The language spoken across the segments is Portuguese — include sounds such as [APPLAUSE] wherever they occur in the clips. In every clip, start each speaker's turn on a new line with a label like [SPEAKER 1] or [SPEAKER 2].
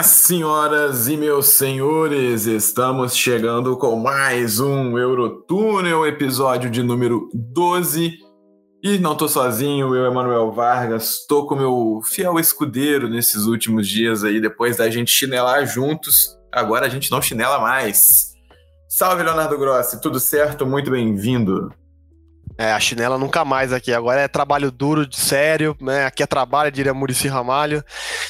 [SPEAKER 1] Minhas senhoras e meus senhores, estamos chegando com mais um Eurotúnel, episódio de número 12. E não tô sozinho, eu, Emanuel Vargas, tô com meu fiel escudeiro nesses últimos dias aí, depois da gente chinelar juntos. Agora a gente não chinela mais. Salve, Leonardo Grossi, tudo certo? Muito bem-vindo.
[SPEAKER 2] É, a chinela nunca mais aqui. Agora é trabalho duro, de sério, né? Aqui é trabalho, diria Murici Ramalho.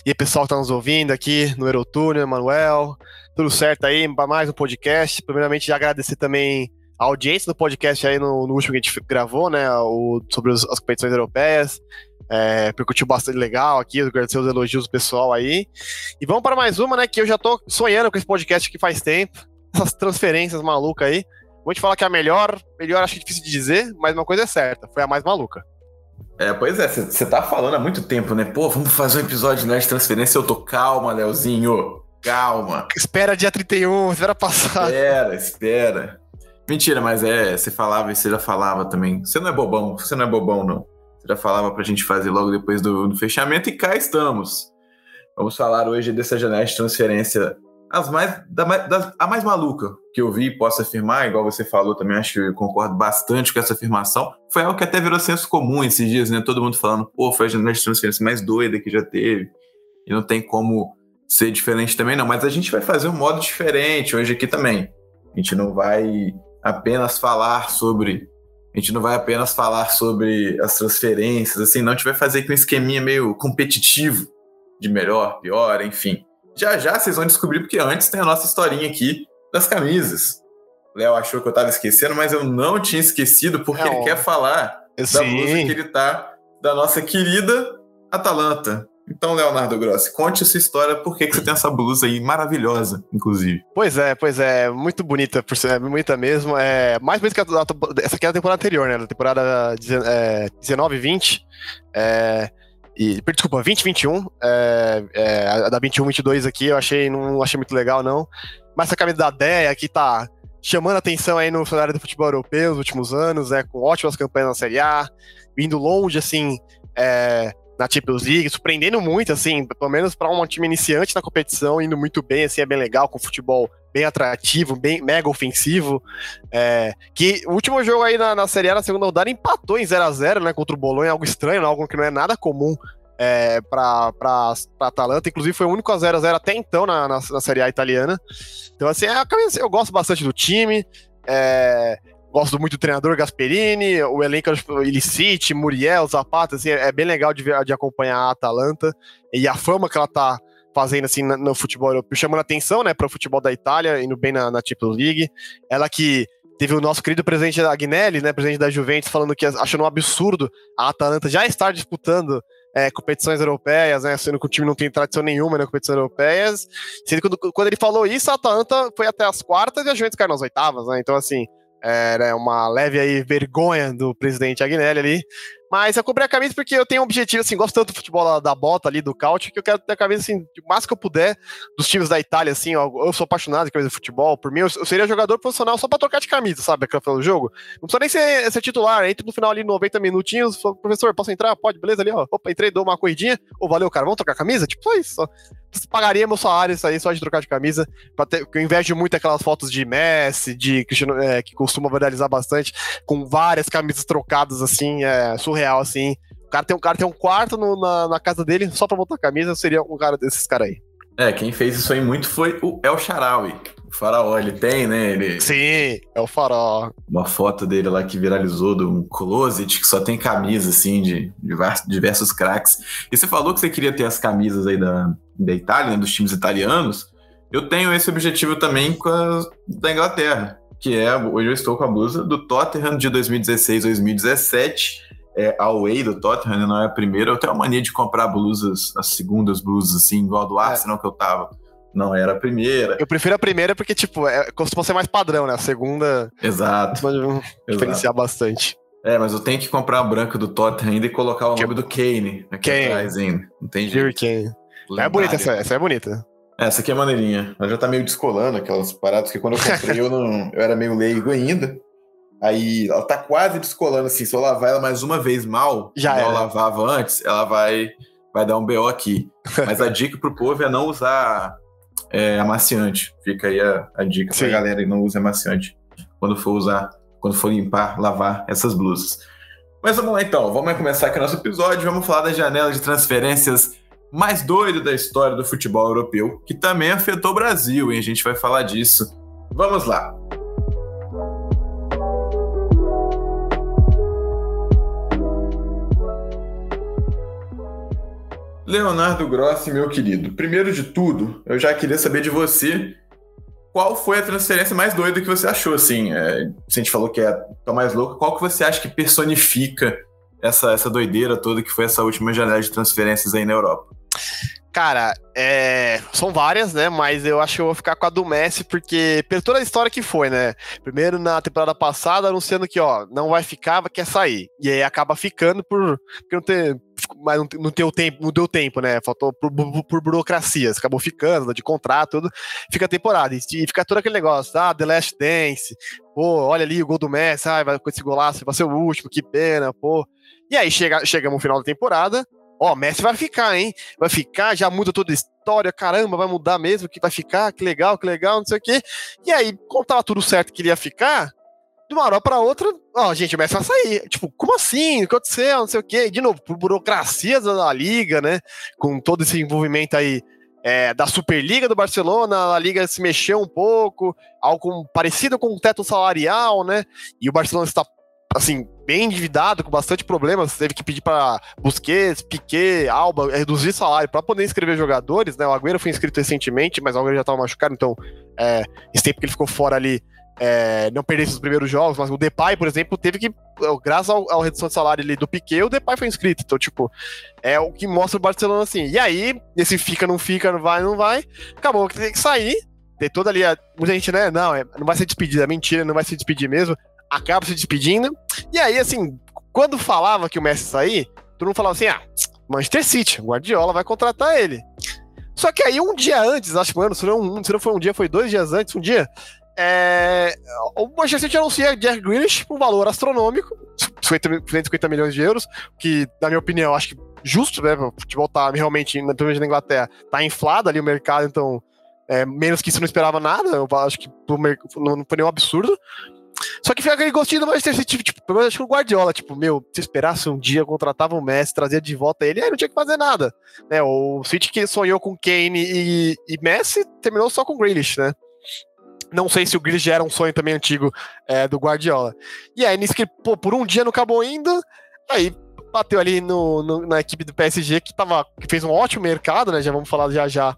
[SPEAKER 2] E o pessoal que tá nos ouvindo aqui no Eurotúnel, Emanuel. Tudo certo aí, para mais um podcast. Primeiramente, agradecer também a audiência do podcast aí no, no último que a gente gravou, né? O, sobre os, as competições europeias. É, percutiu bastante legal aqui, agradecer os elogios do pessoal aí. E vamos para mais uma, né? Que eu já tô sonhando com esse podcast aqui faz tempo. Essas transferências malucas aí. Vou te falar que a melhor, melhor acho difícil de dizer, mas uma coisa é certa, foi a mais maluca.
[SPEAKER 1] É, pois é, você tá falando há muito tempo, né? Pô, vamos fazer um episódio de transferência. Eu tô calma, Leozinho. Calma.
[SPEAKER 2] Espera dia 31, espera passar.
[SPEAKER 1] Espera, espera. Mentira, mas é, você falava e você já falava também. Você não é bobão, você não é bobão, não. Você já falava pra gente fazer logo depois do, do fechamento e cá estamos. Vamos falar hoje dessa janela de transferência as mais, da, das, a mais maluca que eu vi e posso afirmar, igual você falou também, acho que eu concordo bastante com essa afirmação, foi algo que até virou senso comum esses dias, né? Todo mundo falando, pô, foi a janela de transferência mais doida que já teve, e não tem como ser diferente também, não. Mas a gente vai fazer um modo diferente hoje aqui também. A gente não vai apenas falar sobre. A gente não vai apenas falar sobre as transferências, assim, não. A gente vai fazer aqui um esqueminha meio competitivo, de melhor, pior, enfim. Já já vocês vão descobrir, porque antes tem a nossa historinha aqui das camisas. Léo achou que eu tava esquecendo, mas eu não tinha esquecido, porque ele quer falar Sim. da blusa que ele tá da nossa querida Atalanta. Então, Leonardo Grossi, conte essa história, por que, que você tem essa blusa aí maravilhosa, inclusive.
[SPEAKER 2] Pois é, pois é, muito bonita, por ser, é bonita mesmo. É mais bonita que a, essa aqui é a temporada anterior, né? Da temporada é, 19 20. É, e, desculpa, 2021. É, é, a da 21, 22 aqui eu achei, não achei muito legal, não. Mas essa camisa da DEA aqui tá chamando atenção aí no cenário do futebol europeu nos últimos anos, né? Com ótimas campanhas na Série A, indo longe, assim, é, na Champions League, surpreendendo muito, assim, pelo menos para um time iniciante na competição, indo muito bem, assim, é bem legal, com futebol bem atrativo, bem mega ofensivo. É, que o último jogo aí na, na Série A, na segunda rodada, empatou em 0 a 0 né, contra o Bolonha, algo estranho, algo que não é nada comum é, para Atalanta. Inclusive, foi o único a 0 a 0 até então na, na, na Série A italiana. Então, assim, é, eu gosto bastante do time. É, gosto muito do treinador Gasperini, o elenco Illicite, Muriel, Zapata, assim, é, bem legal de, de acompanhar a Atalanta e a fama que ela tá fazendo assim no futebol europeu, chamando atenção, né, para o futebol da Itália, indo bem na, na Champions League. Ela que teve o nosso querido presidente Agnelli, né, presidente da Juventus, falando que achando um absurdo a Atalanta já estar disputando é, competições europeias, né, sendo que o time não tem tradição nenhuma nas competições europeias. Sendo que quando, ele falou isso, a Atalanta foi até as quartas e a Juventus caiu nas oitavas, né, então assim, era uma leve aí vergonha do presidente Agnelli ali, mas eu comprei a camisa porque eu tenho um objetivo, assim, gosto tanto do futebol da bota ali, do couch, que eu quero ter a camisa, assim, o mais que eu puder dos times da Itália, assim, eu, eu sou apaixonado de camisa de futebol, por mim eu, eu seria jogador profissional só pra trocar de camisa, sabe, aquela final do jogo. Não precisa nem ser, ser titular, entra no final ali 90 minutinhos, professor, posso entrar? Pode, beleza ali, ó, opa, entrei, dou uma corridinha, ô, valeu, cara, vamos trocar camisa? Tipo, só isso, só. Pagaria meu salário isso aí só de trocar de camisa, pra ter, eu invejo muito aquelas fotos de Messi, de Cristiano, é, que costuma viralizar bastante, com várias camisas trocadas, assim, é, surreal, assim, o cara tem um, cara tem um quarto no, na, na, casa dele só pra botar camisa, seria um cara desses caras aí.
[SPEAKER 1] É, quem fez isso aí muito foi o El Sharawi. O faraó, ele tem, né? Ele...
[SPEAKER 2] Sim, é o faraó.
[SPEAKER 1] Uma foto dele lá que viralizou de um closet que só tem camisa, assim, de diversos, diversos craques. E você falou que você queria ter as camisas aí da, da Itália, né, dos times italianos. Eu tenho esse objetivo também com a da Inglaterra, que é, hoje eu estou com a blusa do Tottenham de 2016-2017 é away do Tottenham, não é a primeira. Eu tenho a mania de comprar blusas, as segundas blusas, assim, igual a do Arsenal que eu tava. Não era a primeira.
[SPEAKER 2] Eu prefiro a primeira porque, tipo, é, costuma ser mais padrão, né? A segunda
[SPEAKER 1] Exato.
[SPEAKER 2] pode
[SPEAKER 1] exato.
[SPEAKER 2] diferenciar bastante.
[SPEAKER 1] É, mas eu tenho que comprar a branca do Tottenham ainda e colocar o
[SPEAKER 2] Que-
[SPEAKER 1] nome do Kane aqui
[SPEAKER 2] Kane.
[SPEAKER 1] atrás ainda. Não tem jeito.
[SPEAKER 2] Kane. É bonita essa, essa é bonita.
[SPEAKER 1] Essa aqui é maneirinha. Ela já tá meio descolando aquelas paradas que quando eu comprei eu não. Eu era meio leigo ainda. Aí ela tá quase descolando assim. Se eu lavar ela mais uma vez mal,
[SPEAKER 2] Já era.
[SPEAKER 1] lavava antes, ela vai, vai dar um BO aqui. [LAUGHS] Mas a dica pro povo é não usar é, amaciante. Fica aí a, a dica
[SPEAKER 2] Sim.
[SPEAKER 1] pra galera e não use amaciante quando for usar, quando for limpar, lavar essas blusas. Mas vamos lá então, vamos começar aqui o nosso episódio. Vamos falar da janela de transferências mais doido da história do futebol europeu, que também afetou o Brasil, hein? A gente vai falar disso. Vamos lá. Leonardo Grossi, meu querido, primeiro de tudo, eu já queria saber de você qual foi a transferência mais doida que você achou, assim, é, a gente falou que é a mais louca, qual que você acha que personifica essa, essa doideira toda que foi essa última janela de transferências aí na Europa?
[SPEAKER 2] Cara, é, são várias, né? Mas eu acho que eu vou ficar com a do Messi, porque por toda a história que foi, né? Primeiro na temporada passada, anunciando que, ó, não vai ficar, quer sair. E aí acaba ficando por. Porque não ter, mas não, deu tempo, não deu tempo, né? Faltou por, bu- por burocracias. Acabou ficando, de contrato, tudo. Fica a temporada. E fica todo aquele negócio, ah, The Last Dance. Pô, olha ali o gol do Messi, ah, vai com esse golaço, vai ser o último, que pena, pô. E aí chega, chegamos no final da temporada. Ó, Messi vai ficar, hein? Vai ficar, já muda toda a história, caramba, vai mudar mesmo, que vai ficar, que legal, que legal, não sei o quê. E aí, como tava tudo certo que ele ia ficar, de uma hora pra outra, ó, gente, o Messi vai sair. Tipo, como assim? O que aconteceu? Não sei o quê. E, de novo, por burocracias da liga, né? Com todo esse envolvimento aí é, da Superliga do Barcelona, a liga se mexeu um pouco, algo parecido com o teto salarial, né? E o Barcelona está, assim, bem endividado, com bastante problemas, teve que pedir para Busquets, Piquet, Alba, reduzir salário para poder inscrever jogadores, né? O Agüero foi inscrito recentemente, mas o Agüero já estava machucado, então é, esse tempo que ele ficou fora ali, é, não perdesse os primeiros jogos, mas o Depay, por exemplo, teve que, graças ao, ao redução de salário ali do Piquet, o Depay foi inscrito, então, tipo, é o que mostra o Barcelona assim. E aí, esse fica, não fica, não vai, não vai, acabou que tem que sair, tem toda ali, a, muita gente, né, não, é, não vai ser despedida, é mentira, não vai se despedir mesmo, acaba se despedindo, e aí, assim, quando falava que o Messi sair, todo mundo falava assim, ah, Manchester City, Guardiola vai contratar ele. Só que aí, um dia antes, acho que, mano, se não, se não foi um dia, foi dois dias antes, um dia, é, o Manchester City anuncia Jack Grealish por um valor astronômico, 50, mil- 150 milhões de euros, que, na minha opinião, acho que justo, né? O futebol tá realmente, principalmente na Inglaterra, tá inflado ali o mercado, então é, menos que isso não esperava nada. Eu acho que não foi nenhum absurdo. Só que fica aquele gostinho do Manchester City, tipo, pelo menos acho que o Guardiola, tipo, meu, se esperasse um dia, contratava o Messi, trazia de volta ele, aí não tinha que fazer nada. Né? O City que sonhou com Kane e, e Messi, terminou só com Grealish, né? Não sei se o Grealish já era um sonho também antigo é, do Guardiola. E aí, nisso que, pô, por um dia não acabou indo, aí bateu ali no, no- na equipe do PSG, que, tava, que fez um ótimo mercado, né? Já vamos falar já já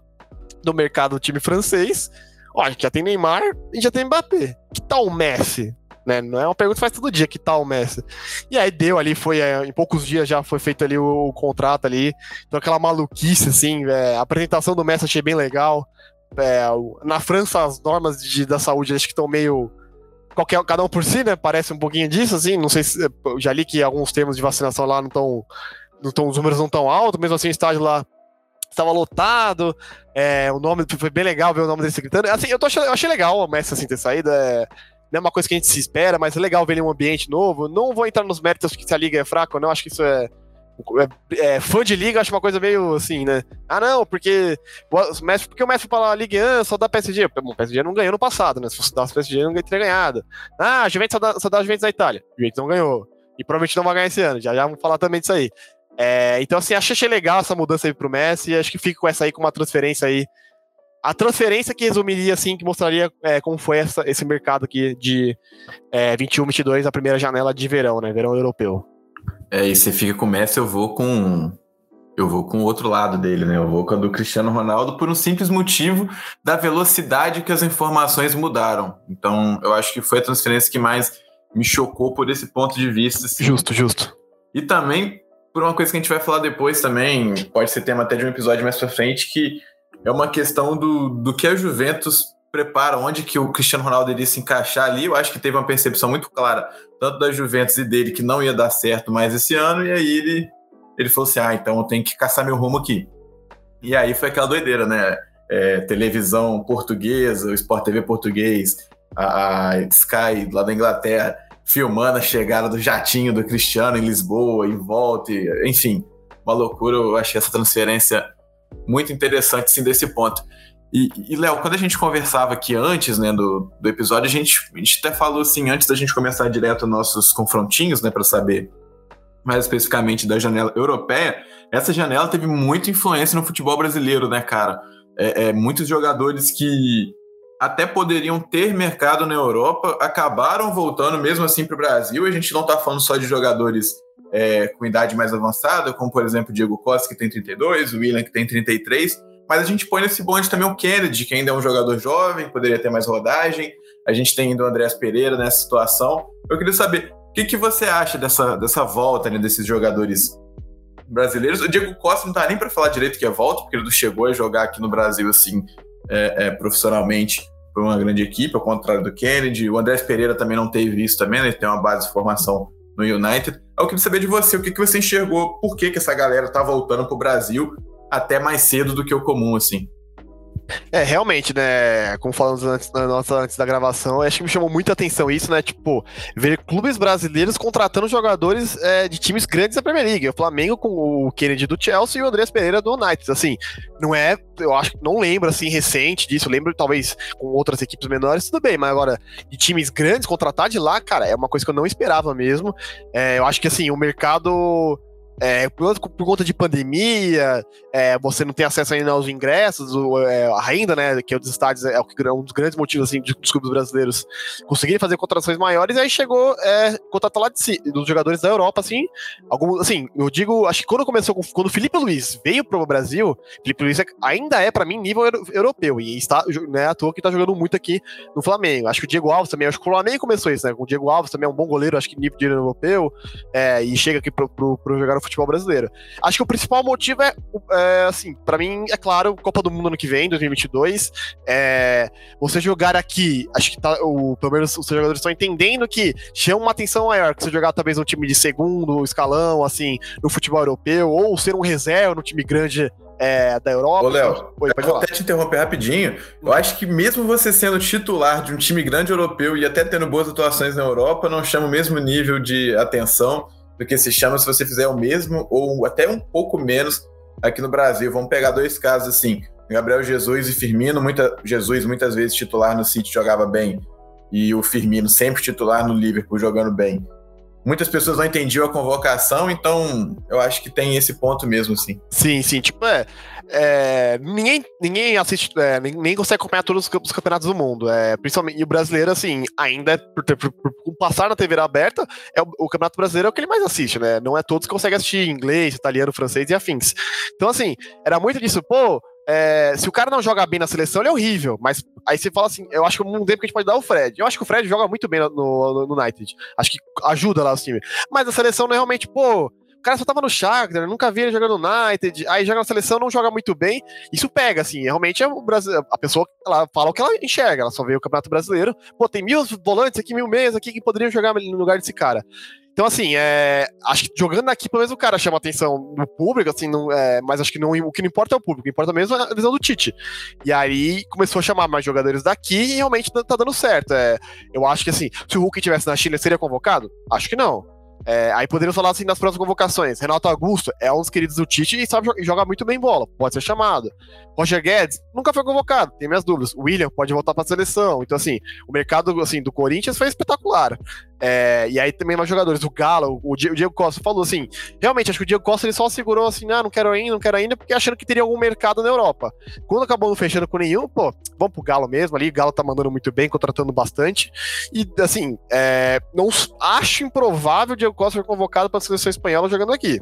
[SPEAKER 2] do mercado do time francês. Ó, já tem Neymar e já tem Mbappé. Que tal o Messi? Né? Não é uma pergunta que faz todo dia, que tal o Messi? E aí deu ali, foi é, em poucos dias já foi feito ali o, o contrato ali. Então aquela maluquice, assim, é, a apresentação do Messi achei bem legal. É, na França, as normas de- da saúde acho que estão meio. Qualquer, cada um por si, né? Parece um pouquinho disso, assim. Não sei se. eu Já li que alguns termos de vacinação lá não estão. Não tão, os números não estão altos, mesmo assim o estádio lá estava lotado. É, o nome foi bem legal ver o nome dele gritando. Assim, eu, tô achando- eu achei legal o Messi assim, ter saído. É, não é uma coisa que a gente se espera, mas é legal ver ele em um ambiente novo. Não vou entrar nos méritos que se a liga é fraca ou não, acho que isso é. É- é, fã de liga, acho uma coisa meio assim, né? Ah, não, porque o Messi, porque o Messi foi pra Ligue 1 só dá PSG. Bom, o PSG não ganhou no passado, né? Se fosse dar o PSG, não teria ganhado. Ah, a Juventus só dá, só dá a Juventus da Itália. A Juventus não ganhou. E provavelmente não vai ganhar esse ano. Já já vamos falar também disso aí. É, então, assim, achei, legal essa mudança aí pro Messi acho que fica com essa aí, com uma transferência aí. A transferência que resumiria, assim, que mostraria é, como foi essa- esse mercado aqui de é, 21, 22, a primeira janela de verão, né? Verão europeu.
[SPEAKER 1] É, e você fica com o Messi, eu vou com. Eu vou com o outro lado dele, né? Eu vou com a do Cristiano Ronaldo por um simples motivo da velocidade que as informações mudaram. Então, eu acho que foi a transferência que mais me chocou por esse ponto de vista. assim.
[SPEAKER 2] Justo, justo.
[SPEAKER 1] E também por uma coisa que a gente vai falar depois também, pode ser tema até de um episódio mais pra frente, que é uma questão do, do que a Juventus prepara, onde que o Cristiano Ronaldo iria se encaixar ali. Eu acho que teve uma percepção muito clara, tanto da Juventus e dele, que não ia dar certo mais esse ano, e aí ele, ele falou assim: ah, então eu tenho que caçar meu rumo aqui. E aí foi aquela doideira, né? É, televisão portuguesa, o Sport TV português, a, a Sky lá da Inglaterra, filmando a chegada do jatinho do Cristiano em Lisboa, em volta, e, enfim, uma loucura. Eu achei essa transferência muito interessante, sim, desse ponto. E, e Léo, quando a gente conversava aqui antes, né, do, do episódio, a gente, a gente até falou assim, antes da gente começar direto nossos confrontinhos, né, para saber mais especificamente da janela europeia, essa janela teve muita influência no futebol brasileiro, né, cara? É, é, muitos jogadores que até poderiam ter mercado na Europa acabaram voltando mesmo assim para o Brasil. A gente não está falando só de jogadores é, com idade mais avançada, como por exemplo Diego Costa, que tem 32, o William, que tem 33 mas a gente põe nesse bonde também o Kennedy, que ainda é um jogador jovem, poderia ter mais rodagem. A gente tem ainda o Andrés Pereira nessa situação. Eu queria saber, o que, que você acha dessa, dessa volta, né, desses jogadores brasileiros? O Diego Costa não tá nem para falar direito que é volta, porque ele chegou a jogar aqui no Brasil assim é, é, profissionalmente por uma grande equipe, ao contrário do Kennedy. O Andrés Pereira também não teve isso também, né? Ele tem uma base de formação no United. Eu queria saber de você, o que, que você enxergou, por que, que essa galera tá voltando pro Brasil até mais cedo do que o comum, assim.
[SPEAKER 2] É, realmente, né? Como falamos antes, nossa, antes da gravação, acho que me chamou muita atenção isso, né? Tipo, ver clubes brasileiros contratando jogadores é, de times grandes da Premier League. O Flamengo com o Kennedy do Chelsea e o Andrés Pereira do United. Assim, não é, eu acho que não lembro assim recente disso. Lembro talvez com outras equipes menores, tudo bem, mas agora de times grandes contratar de lá, cara, é uma coisa que eu não esperava mesmo. É, eu acho que assim, o mercado é, por, por, conta de pandemia, é, você não tem acesso ainda aos ingressos, o, é, a renda, né, que é dos estádios é, um dos grandes motivos assim, dos clubes brasileiros conseguirem fazer contratações maiores, e aí chegou é, lá de dos jogadores da Europa, assim, alguns, assim, eu digo, acho que quando começou, quando o Felipe Luiz veio para o Brasil, Felipe Luiz ainda é, para mim, nível europeu, e está, né, à toa que está jogando muito aqui no Flamengo, acho que o Diego Alves também, acho que o Flamengo começou isso, né, com o Diego Alves também é um bom goleiro, acho que nível de europeu, é, e chega aqui para jogar no futebol brasileiro. Acho que o principal motivo é, é assim, para mim, é claro, Copa do Mundo ano que vem, 2022. É, você jogar aqui, acho que tá, o, pelo menos os jogadores estão entendendo que chama uma atenção maior que você jogar talvez um time de segundo escalão, assim, no futebol europeu, ou ser um reserva no time grande é, da Europa.
[SPEAKER 1] Ô, Léo, vou até te interromper rapidinho. Eu acho que mesmo você sendo titular de um time grande europeu e até tendo boas atuações na Europa, não chama o mesmo nível de atenção do que se chama se você fizer o mesmo ou até um pouco menos aqui no Brasil. Vamos pegar dois casos assim: Gabriel Jesus e Firmino. Muita, Jesus muitas vezes titular no City jogava bem e o Firmino sempre titular no Liverpool jogando bem. Muitas pessoas não entendiam a convocação, então eu acho que tem esse ponto mesmo, sim.
[SPEAKER 2] Sim, sim. Tipo, é, é, ninguém, ninguém assiste, é, nem, consegue acompanhar todos os campeonatos do mundo. É, principalmente, e o brasileiro, assim, ainda por, por, por, por passar na TV aberta, é o, o, campeonato brasileiro é o que ele mais assiste, né? Não é todos que conseguem assistir inglês, italiano, francês e afins. Então, assim, era muito disso, pô. É, se o cara não joga bem na seleção, ele é horrível. Mas aí você fala assim: eu acho que um tempo que a gente pode dar o Fred. Eu acho que o Fred joga muito bem no, no, no United. Acho que ajuda lá o time. Mas a seleção não é realmente, pô, cara só tava no Shakhtar, nunca vi ele jogando no United, aí joga na seleção, não joga muito bem. Isso pega, assim, realmente é o Brasil, a pessoa ela fala o que ela enxerga, ela só vê o Campeonato Brasileiro. Pô, tem mil volantes aqui, mil meias aqui que poderiam jogar no lugar desse cara. Então, assim, é, acho que jogando aqui, pelo menos o cara chama atenção do público, assim, não, é, mas acho que não, o que não importa é o público, o que importa mesmo é a visão do Tite. E aí começou a chamar mais jogadores daqui e realmente tá, tá dando certo. É, eu acho que, assim, se o Hulk estivesse na China, seria convocado? Acho que não. É, aí poderíamos falar assim nas próximas convocações. Renato Augusto é um dos queridos do Tite e sabe jogar muito bem bola, pode ser chamado. Roger Guedes nunca foi convocado, tem minhas dúvidas. William pode voltar para a seleção. Então, assim, o mercado assim, do Corinthians foi espetacular. É, e aí também mais jogadores, o Galo, o Diego Costa falou assim: realmente, acho que o Diego Costa ele só segurou assim, ah, não quero ainda, não quero ainda, porque achando que teria algum mercado na Europa. Quando acabou não fechando com nenhum, pô, vamos pro Galo mesmo ali, o Galo tá mandando muito bem, contratando bastante. E assim, é, não acho improvável o Diego Costa ser convocado para a seleção espanhola jogando aqui.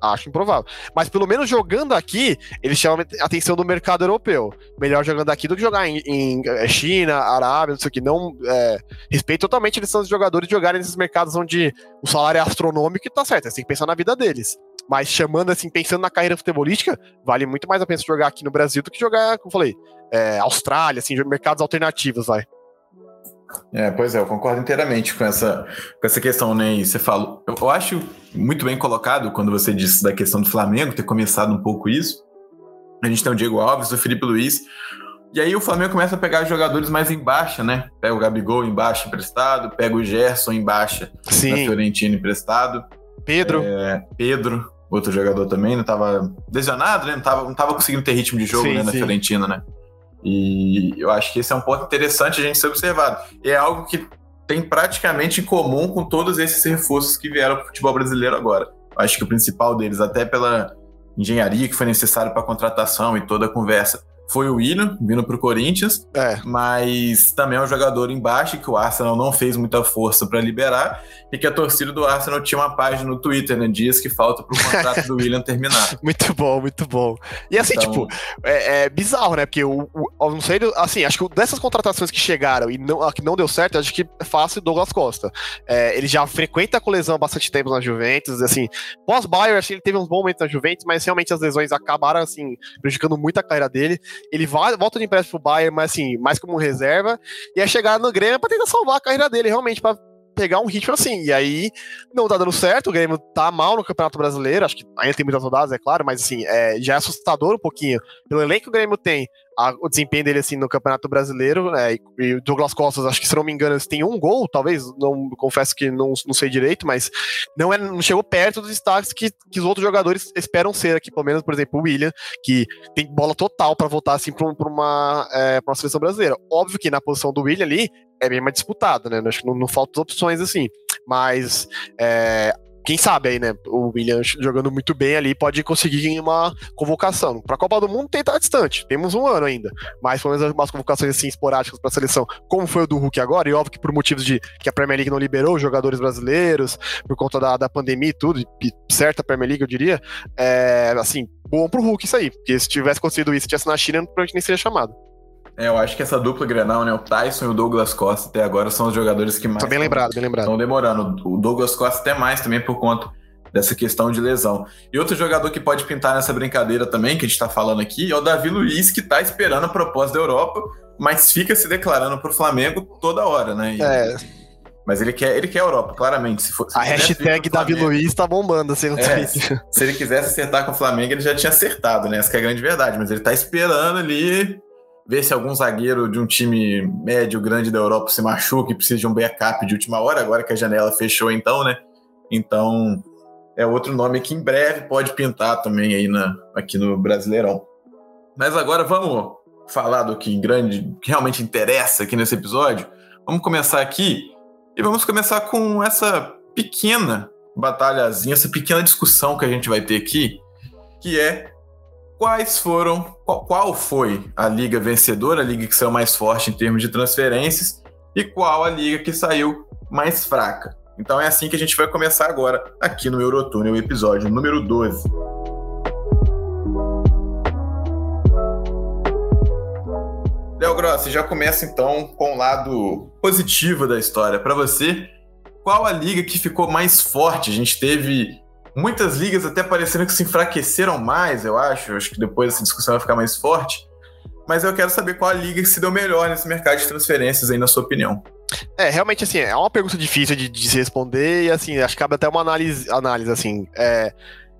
[SPEAKER 2] Acho improvável. Mas pelo menos jogando aqui, ele chama a atenção do mercado europeu. Melhor jogando aqui do que jogar em, em é, China, Arábia, não sei o que. Não é, respeito totalmente a decisão dos jogadores de jogarem nesses mercados onde o salário é astronômico e tá certo. Você tem que pensar na vida deles. Mas chamando assim, pensando na carreira futebolística, vale muito mais a pena jogar aqui no Brasil do que jogar, como eu falei, é, Austrália, assim, mercados alternativos, vai.
[SPEAKER 1] É, pois é, eu concordo inteiramente com essa, com essa questão, né? E você falou. Eu, eu, acho muito bem colocado quando você disse da questão do Flamengo, ter começado um pouco isso. A gente tem o Diego Alves, o Felipe Luiz. E aí o Flamengo começa a pegar jogadores mais em baixa, né? Pega o Gabigol em baixa emprestado, pega o Gerson em baixa
[SPEAKER 2] Sim.
[SPEAKER 1] na Fiorentina emprestado.
[SPEAKER 2] Pedro.
[SPEAKER 1] É, Pedro, outro jogador também, não tava lesionado, né? Não tava, não tava conseguindo ter ritmo de jogo
[SPEAKER 2] sim,
[SPEAKER 1] né, na
[SPEAKER 2] sim.
[SPEAKER 1] Fiorentina, né? E eu acho que esse é um ponto interessante a gente ser observado. É algo que tem praticamente em comum com todos esses reforços que vieram para o futebol brasileiro agora. Eu acho que o principal deles, até pela engenharia que foi necessário para a contratação e toda a conversa, foi o William, vindo para o Corinthians,
[SPEAKER 2] é.
[SPEAKER 1] mas também é um jogador embaixo que o Arsenal não fez muita força para liberar e que a torcida do Arsenal tinha uma página no Twitter, né? Dias que falta para o contrato do William terminar. [LAUGHS]
[SPEAKER 2] Muito bom, muito bom. E assim,
[SPEAKER 1] Então-
[SPEAKER 2] tipo, é, é bizarro, né? Porque o, não sei, assim, acho que dessas contratações que chegaram e não, a que não deu certo, acho que é fácil Douglas Costa. É, ele já frequenta com lesão há bastante tempo na Juventus, assim, pós-Bayern, assim, ele teve uns bons momentos na Juventus, mas realmente as lesões acabaram, assim, prejudicando muito a carreira dele. Ele volta de empréstimo pro Bayern, mas assim, mais como reserva, e é chegar no Grêmio pra tentar salvar a carreira dele, realmente, pra pegar um ritmo assim. E aí, não tá dando certo, o Grêmio tá mal no Campeonato Brasileiro, acho que ainda tem muitas rodadas, é claro, mas assim, é, já é assustador um pouquinho. Pelo elenco que o Grêmio tem, a- o desempenho dele assim no Campeonato Brasileiro, né, e, e o Douglas Costas, acho que se não me engano, têm um gol, talvez, não confesso que não, não sei direito, mas não, é, não chegou perto dos destaques que, que os outros jogadores esperam ser aqui, pelo menos, por exemplo, o William, que tem bola total pra voltar assim pra, pra uma, é, uma seleção brasileira. Óbvio que na posição do William ali é bem mais disputado, né? Acho que não, não faltam opções assim. Mas é, quem sabe aí, né? O William jogando muito bem ali pode conseguir uma convocação. Pra Copa do Mundo tem estar distante. Temos um ano ainda. Mas pelo menos umas convocações assim esporádicas pra seleção, como foi o do Hulk agora, e óbvio que por motivos de que a Premier League não liberou os jogadores brasileiros, por conta da, da pandemia e tudo, e certa Premier League, eu diria, é, assim, bom pro Hulk isso aí. Porque se tivesse acontecido isso, tivesse na China, provavelmente nem seria chamado.
[SPEAKER 1] É, eu acho que essa dupla Grenal, né? O Tyson e o Douglas Costa até agora são os jogadores que mais
[SPEAKER 2] Tá bem lembrado, bem lembrado.
[SPEAKER 1] estão demorando. O Douglas Costa até mais também por conta dessa questão de lesão. E outro jogador que pode pintar nessa brincadeira também, que a gente tá falando aqui, é o Davi Luiz, que tá esperando a proposta da Europa, mas fica se declarando pro Flamengo toda hora, né? E-
[SPEAKER 2] É,
[SPEAKER 1] Mas ele quer, ele quer a Europa, claramente. Se for, se
[SPEAKER 2] a hashtag Davi
[SPEAKER 1] Flamengo-
[SPEAKER 2] Luiz tá bombando assim no
[SPEAKER 1] É,
[SPEAKER 2] Twitter.
[SPEAKER 1] Se ele quisesse acertar com o Flamengo, ele já tinha acertado, né? Essa que é a grande verdade. Mas ele tá esperando ali ver se algum zagueiro de um time médio, grande da Europa se machuca e precisa de um backup de última hora, agora que a janela fechou, então, né? Então, é outro nome que em breve pode pintar também aí na, aqui no Brasileirão. Mas agora vamos falar do que grande, que realmente interessa aqui nesse episódio. Vamos começar aqui e vamos começar com essa pequena batalhazinha, essa pequena discussão que a gente vai ter aqui, que é quais foram, qual, qual foi a liga vencedora, a liga que saiu mais forte em termos de transferências, e qual a liga que saiu mais fraca. Então é assim que a gente vai começar agora, aqui no Eurotúnel, episódio número 12. Léo Grossi, já começa então com o lado positivo da história. Para você, qual a liga que ficou mais forte? A gente teve muitas ligas até parecendo que se enfraqueceram mais, eu acho. Acho que depois essa discussão vai ficar mais forte. Mas eu quero saber qual a liga que se deu melhor nesse mercado de transferências aí, na sua opinião.
[SPEAKER 2] É, realmente, assim, é uma pergunta difícil de, de se responder e, assim, acho que cabe até uma análise, análise assim. É,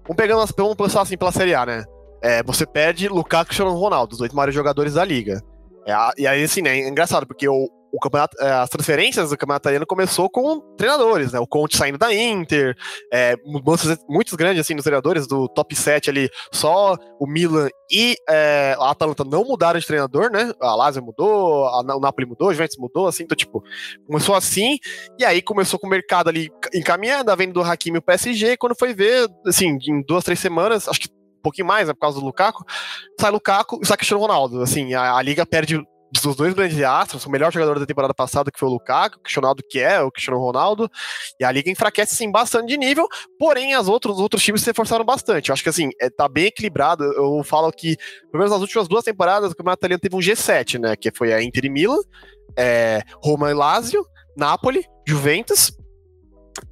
[SPEAKER 2] vamos pegando, as- vamos pensar assim pela Série A, né? É, você perde Lukaku e Ronaldo, os dois maiores jogadores da liga. É, e aí, assim, né, é engraçado, porque o, o campeonato, é, as transferências do campeonato italiano começou com treinadores, né? O Conte saindo da Inter, é, mudanças muito grandes, assim, nos treinadores, do top 7 ali, só o Milan e é, a Atalanta não mudaram de treinador, né? A Lazio mudou, a, o Napoli mudou, a Juventus mudou, assim, então, tipo, começou assim, e aí começou com o mercado ali encaminhado, a venda do Hakimi e o PSG, quando foi ver, assim, em duas, três semanas, acho que um pouquinho mais, né, por causa do Lukaku, sai Lukaku e sai Cristiano Ronaldo, assim, a, a liga perde dos dois grandes astros, o melhor jogador da temporada passada, que foi o Lukaku, o Cristiano Ronaldo, que é o Cristiano Ronaldo, e a liga enfraquece sim bastante de nível, porém as outros, os outros times se reforçaram bastante. Eu acho que assim, é, tá bem equilibrado. Eu falo que, pelo menos nas últimas duas temporadas, o campeonato italiano teve um G7, né? Que foi a Inter e Milan, é, Roma e Lazio, Napoli, Juventus,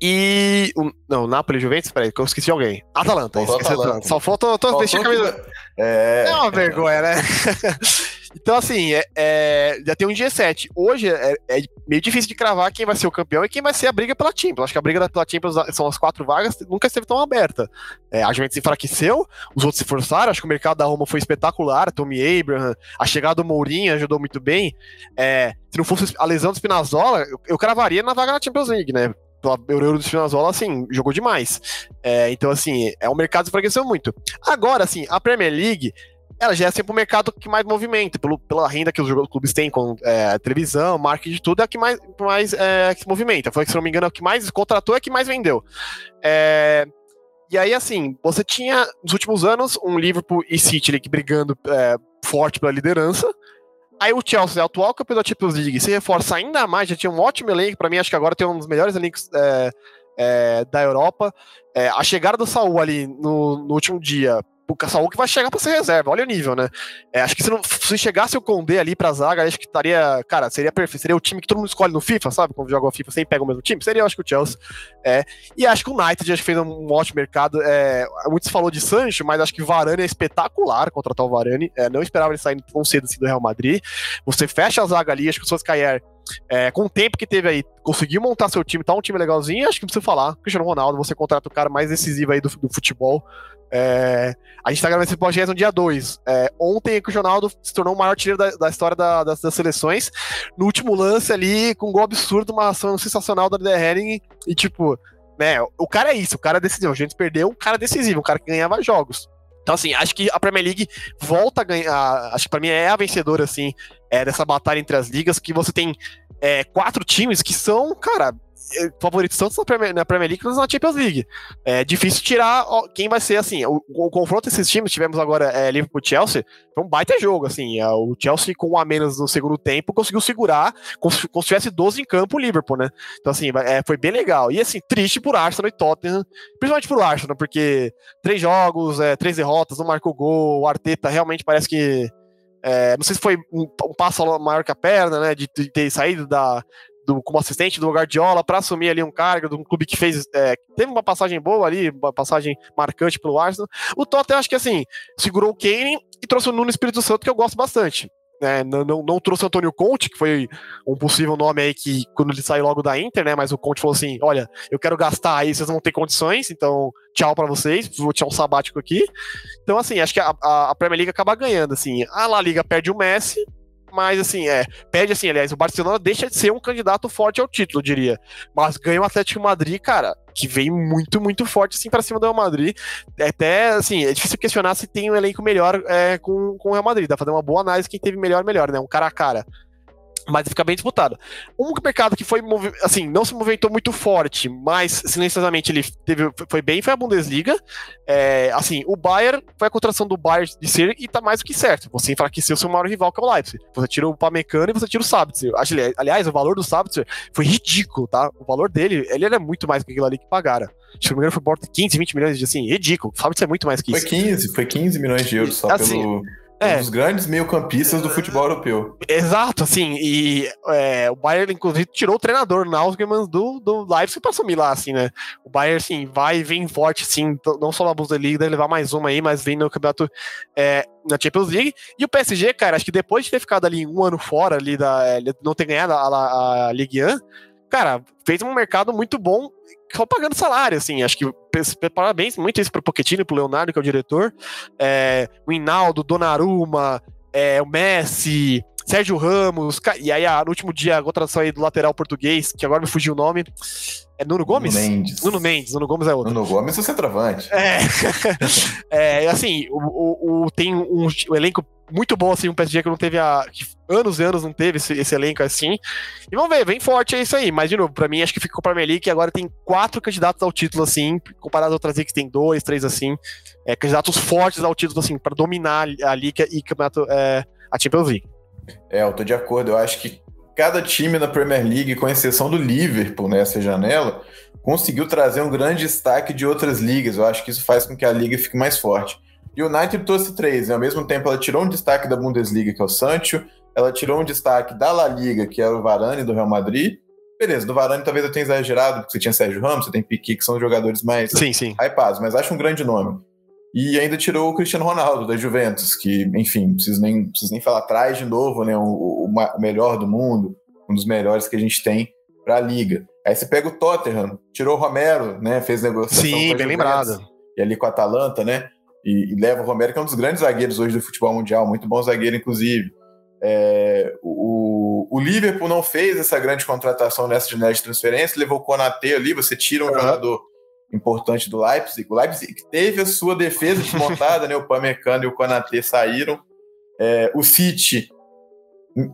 [SPEAKER 2] e. Um, não, Napoli, Juventus, peraí, que eu esqueci de alguém. Atalanta, esqueci Atalanta. Atalanta. Só falta. Tô, deixei a camisa. É... é uma vergonha, né? [LAUGHS] então, assim, é, é, já tem um G7. Hoje é, é, meio difícil de cravar quem vai ser o campeão e quem vai ser a briga pela Champions. Acho que a briga pela Champions são as quatro vagas, nunca esteve tão aberta. É, a Juventus enfraqueceu, os outros se forçaram. Acho que o mercado da Roma foi espetacular. Tommy Abraham, a chegada do Mourinho ajudou muito bem. É, se não fosse a lesão do Spinazzola, eu, eu cravaria na vaga na Champions League, né? o Euro do Spinazzola, assim, jogou demais. É, então, assim, é um mercado que enfraqueceu muito. Agora, assim, a Premier League, ela já é sempre o mercado que mais movimenta, pelo, pela renda que os clubes têm com é, televisão, marketing tudo, é a que mais, mais é, que se movimenta. Foi, se não me engano, é o que mais contratou, é que mais vendeu. É, e aí, assim, você tinha, nos últimos anos, um Liverpool e City brigando é, forte pela liderança, Aí o Chelsea, atual campeão da Champions League, se reforça ainda mais, já tinha um ótimo elenco, para mim acho que agora tem um dos melhores elencos é, é, da Europa. É, a chegada do Saul ali no, no último dia o Saúl que vai chegar para ser reserva. Olha o nível, né? É, acho que se, não, se chegasse o Condé ali pra zaga, acho que estaria. Cara, seria perfeito. Seria o time que todo mundo escolhe no FIFA, sabe? Quando joga o FIFA, sempre pega o mesmo time. Seria, acho que o Chelsea. É, e acho que o United acho que fez um, ótimo mercado. É, muitos falou de Sancho, mas acho que Varane é espetacular contratar o Varane. É, não esperava ele sair tão cedo assim do Real Madrid. Você fecha a zaga ali, acho que o Soscayer é, com o tempo que teve aí, conseguiu montar seu time, tá um time legalzinho, acho que não precisa falar. Cristiano Ronaldo, você contrata o cara mais decisivo aí do, do futebol. É, a gente tá gravando esse podcast no dia 2. É, ontem o Ronaldo se tornou o maior tiro da, da história da, das, das, seleções. No último lance ali, com um gol absurdo, uma ação sensacional da Der Herring. E tipo, né, o cara é isso, o cara decidiu. A gente perdeu um cara decisivo, um cara que ganhava jogos. Então, assim, acho que a Premier League volta a ganhar. Acho que pra mim é a vencedora, assim, é, dessa batalha entre as ligas, que você tem é, quatro times que são, cara, favoritos tanto na Premier, na Premier League quanto na Champions League. É difícil tirar quem vai ser, assim, o, o confronto desses times, tivemos agora é, Liverpool e Chelsea, foi um baita jogo, assim, é, o Chelsea com um a menos no segundo tempo conseguiu segurar, como se, como se tivesse 12 em campo o Liverpool, né? Então, assim, é, foi bem legal. E, assim, triste por Arsenal e Tottenham, principalmente por Arsenal, porque três jogos, é, três derrotas, não marcou gol, o Arteta realmente parece que é, não sei se foi um, um, passo maior que a perna, né? De, de ter saído da, do, como assistente do Guardiola para assumir ali um cargo de um clube que fez é, teve uma passagem boa ali, uma passagem marcante pelo Arsenal. O Tottenham acho que assim segurou o Kane e trouxe o Nuno Espírito Santo que eu gosto bastante. É, não, não, não, trouxe Antônio Conte, que foi um possível nome aí que quando ele saiu logo da Inter, né? Mas o Conte falou assim: olha, eu quero gastar aí, vocês não ter condições, então tchau para vocês, vou tirar um sabático aqui. Então, assim, acho que a, a Premier League acaba ganhando, assim. A La Liga perde o Messi, mas assim, é, pede assim, aliás, o Barcelona deixa de ser um candidato forte ao título, eu diria. Mas ganha o Atlético Madrid, cara, que vem muito, muito forte assim para cima do Real Madrid. É até assim, é difícil questionar se tem um elenco melhor é, com, com o Real Madrid. Dá pra fazer uma boa análise quem teve melhor, melhor, né? Um cara a cara mas fica bem disputado. Um mercado que foi, assim, não se movimentou muito forte, mas silenciosamente ele teve, foi bem, foi a Bundesliga. É, assim, o Bayern foi a contratação do Bayern de ser e tá mais do que certo. Você enfraqueceu seu maior rival, que é o Leipzig. Você tira o Pamecano e você tira o Sabitzer. Aliás, o valor do Sabitzer foi ridículo, tá? O valor dele, ele era muito mais que aquilo ali que pagaram. Se não me engano, foi por 15, 20 milhões de assim, ridículo. O Sabitzer é muito mais que
[SPEAKER 1] isso. Foi 15, foi 15 milhões de euros só assim, pelo é. Um dos grandes meio-campistas do futebol europeu.
[SPEAKER 2] Exato, assim, e é, o Bayern, inclusive, tirou o treinador Nagelsmann do, do Leipzig pra assumir lá, assim, né? O Bayern, assim, vai e vem forte, assim, não só na Bundesliga, levar mais uma aí, mas vem no campeonato é, na Champions League. E o PSG, cara, acho que depois de ter ficado ali um ano fora ali, da, é, não ter ganhado a, a, a Ligue 1, cara, fez um mercado muito bom só pagando salário, assim. Acho que parabéns muito isso pro Pochettino, pro Leonardo, que é o diretor. É, o Hinaldo, Donnarumma, é, o Messi, Sérgio Ramos, e aí no último dia a contratação aí do lateral português, que agora me fugiu o nome. É Nuno Gomes?
[SPEAKER 1] Nuno Mendes.
[SPEAKER 2] Nuno Mendes, Nuno Gomes é outro.
[SPEAKER 1] Nuno Gomes é o centroavante.
[SPEAKER 2] É. [LAUGHS] é assim, o, o, o tem um, um, elenco muito bom, assim, um PSG que não teve há anos e anos não teve esse, esse, elenco assim. E vamos ver, bem forte é isso aí. Mas, de novo, pra mim, acho que ficou pra Premier League, agora tem quatro candidatos ao título, assim, comparado às outras que tem dois, três, assim. É, candidatos fortes ao título, assim, para dominar a Liga e campeonato, é, a Champions League.
[SPEAKER 1] É, eu tô de acordo. Eu acho que cada time na Premier League, com exceção do Liverpool nessa janela, conseguiu trazer um grande destaque de outras ligas. Eu acho que isso faz com que a liga fique mais forte. E o United trouxe três, e ao mesmo tempo ela tirou um destaque da Bundesliga, que é o Sancho, ela tirou um destaque da La Liga, que é o Varane do Real Madrid. Beleza, do Varane talvez eu tenha exagerado, porque você tinha Sérgio Ramos, você tem Piquet, que são jogadores mais
[SPEAKER 2] sim, sim.
[SPEAKER 1] hypados, mas acho um grande nome. E ainda tirou o Cristiano Ronaldo da Juventus, que, enfim, não preciso nem, preciso nem falar atrás de novo, né? O, o, o, melhor do mundo, um dos melhores que a gente tem para a liga. Aí você pega o Tottenham, tirou o Romero, né? Fez negociação.
[SPEAKER 2] Sim, bem lembrado.
[SPEAKER 1] E ali com a Atalanta, né? E, e, leva o Romero, que é um dos grandes zagueiros hoje do futebol mundial, muito bom zagueiro, inclusive. É, o, o, Liverpool não fez essa grande contratação nessa janela de transferência, levou o Konaté ali, você tira um uhum. jogador importante do Leipzig. O Leipzig teve a sua defesa desmontada, né? O Pamecano e o Konaté saíram. É, o City,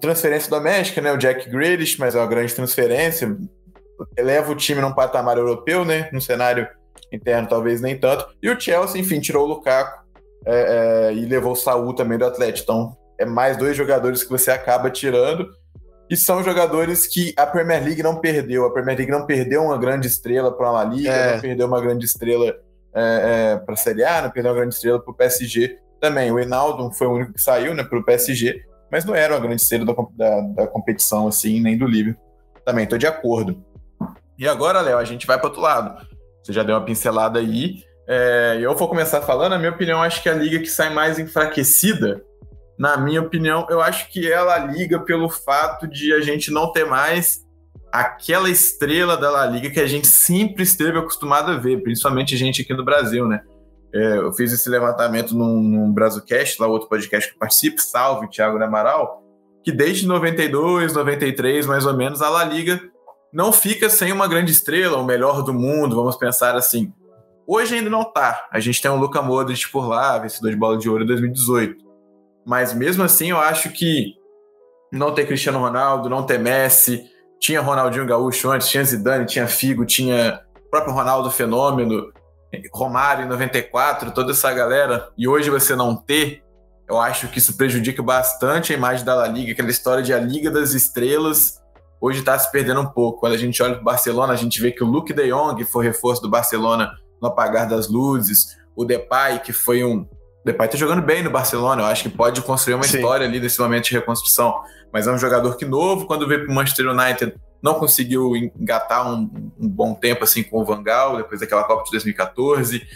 [SPEAKER 1] transferência doméstica, né? O Jack Grealish, mas é uma grande transferência. Eleva o time num patamar europeu, né? No cenário interno, talvez nem tanto. E o Chelsea, enfim, tirou o Lukaku é, é, e levou o Saúl também do Atlético. Então, é mais dois jogadores que você acaba tirando. E são jogadores que a Premier League não perdeu. A Premier League não perdeu uma grande estrela para a La Liga, é. não perdeu uma grande estrela é, é, para a Série A, não perdeu uma grande estrela para o PSG também. O Hinaldo foi o único que saiu né, para o PSG, mas não era uma grande estrela da, da, da competição, assim, nem do Liverpool. Também estou de acordo. E agora, Léo, a gente vai para outro lado. Você já deu uma pincelada aí. É, eu vou começar falando. A minha opinião, acho que a liga que sai mais enfraquecida na minha opinião, eu acho que ela liga pelo fato de a gente não ter mais aquela estrela da La Liga que a gente sempre esteve acostumado a ver, principalmente a gente aqui no Brasil, né? É, eu fiz esse levantamento num, num Brasilcast, lá outro podcast que eu participo, salve, Thiago Amaral, que desde 92, 93, mais ou menos, a La Liga não fica sem uma grande estrela, o melhor do mundo, vamos pensar assim. Hoje ainda não tá. A gente tem o Luca Modric por lá, vencedor de bola de ouro em 2018 mas mesmo assim eu acho que não ter Cristiano Ronaldo, não ter Messi, tinha Ronaldinho Gaúcho antes, tinha Zidane, tinha Figo, tinha o próprio Ronaldo Fenômeno, Romário em 94, toda essa galera, e hoje você não ter, eu acho que isso prejudica bastante a imagem da La Liga, aquela história de a Liga das Estrelas, hoje está se perdendo um pouco. Quando a gente olha para o Barcelona, a gente vê que o Luke de Jong foi reforço do Barcelona no apagar das luzes, o Depay, que foi um Depay tá jogando bem no Barcelona, eu acho que pode construir uma Sim. história ali desse momento de reconstrução. Mas é um jogador que novo, quando veio para o Manchester United, não conseguiu engatar um, um, bom tempo assim com o Van Gaal, depois daquela Copa de 2014.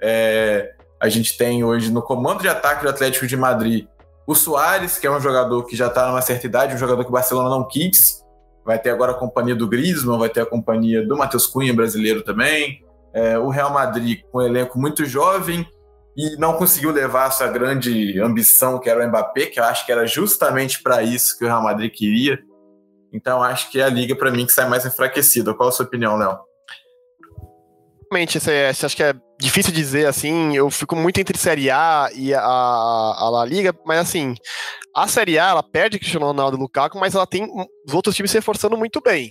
[SPEAKER 1] É, a gente tem hoje no comando de ataque do Atlético de Madrid o Soares, que é um jogador que já está numa certa idade, um jogador que o Barcelona não quis. Vai ter agora a companhia do Griezmann, vai ter a companhia do Matheus Cunha, brasileiro também. É, o Real Madrid com um elenco muito jovem, e não conseguiu levar essa grande ambição que era o Mbappé, que eu acho que era justamente para isso que o Real Madrid queria. Então acho que é a liga para mim que sai mais enfraquecida. Qual a sua opinião, Léo?
[SPEAKER 2] Realmente, acho que é difícil dizer assim. Eu fico muito entre Série A e a, a La Liga, mas assim, a Série A ela perde Cristiano Ronaldo e Lukaku, mas ela tem os outros times se reforçando muito bem.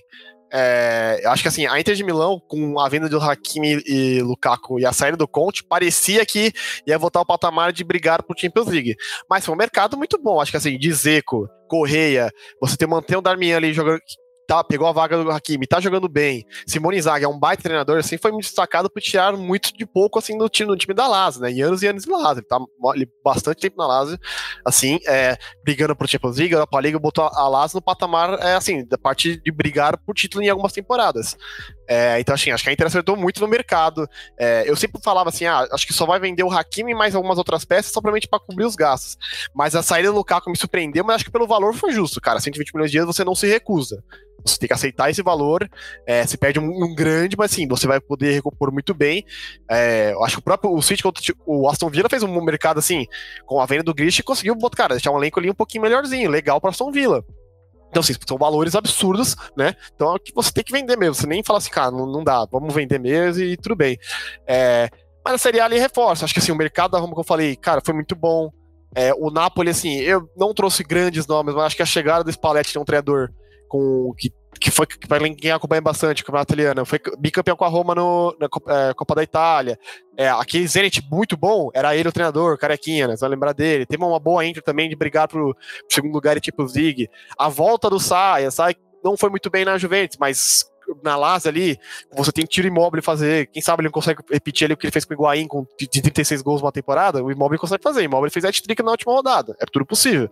[SPEAKER 2] É, acho que assim, a Inter de Milão, com a venda do Hakimi e Lukaku e a saída do Conte, parecia que ia voltar ao patamar de brigar por Champions League. Mas foi um mercado muito bom. Acho que assim, de Zeco, Correia, você ter manter o Darmian ali jogando, tá, pegou a vaga do Hakimi, tá jogando bem. Simone Zaga é um baita treinador, assim, foi muito destacado por tirar muito de pouco, assim, no time, no time da Lazio, né? E anos e anos de Lazio. Ele tá ele, bastante tempo na Lazio, assim, é, brigando por Champions League, a Liga botou a Lazio no patamar, é, assim, da parte de brigar por título em algumas temporadas. É, então, assim, acho que a Inter acertou muito no mercado. É, eu sempre falava assim, ah, acho que só vai vender o Hakimi e mais algumas outras peças somente para cobrir os gastos. Mas a saída do Lukaku me surpreendeu, mas acho que pelo valor foi justo, cara. 120 milhões de euros você não se recusa. Você tem que aceitar esse valor. É, você perde um, um, grande, mas sim, você vai poder recompor muito bem. É, acho que o próprio o City, o Aston Villa fez um mercado assim, com a venda do Grish, conseguiu botar, cara, deixar um elenco ali um pouquinho melhorzinho, legal para Aston Villa. Então, assim, são valores absurdos, né? Então é que você tem que vender mesmo. Você nem fala assim, cara, não, não dá, vamos vender mesmo e tudo bem. É, mas a Série A ali reforça. Acho que assim, o mercado, como eu falei, cara, foi muito bom. É, o Napoli, assim, eu não trouxe grandes nomes, mas acho que a chegada do Spalletti, é um treinador com que que foi para quem acompanha bastante o campeonato italiano, foi bicampeão com a Roma no, na é, Copa da Itália. É, aquele Zenit muito bom, era ele o treinador, carequinha, né? Você vai lembrar dele. Teve uma boa intro também de brigar pro, pro segundo lugar e tipo Zig. A volta do Saia, Saia não foi muito bem na Juventus, mas na Lazio ali, você tem tiro imóvel fazer. Quem sabe ele não consegue repetir ali o que ele fez com o Higuaín com, de 36 gols numa temporada. O imóvel consegue fazer. O imóvel fez hat-trick na última rodada. É tudo possível.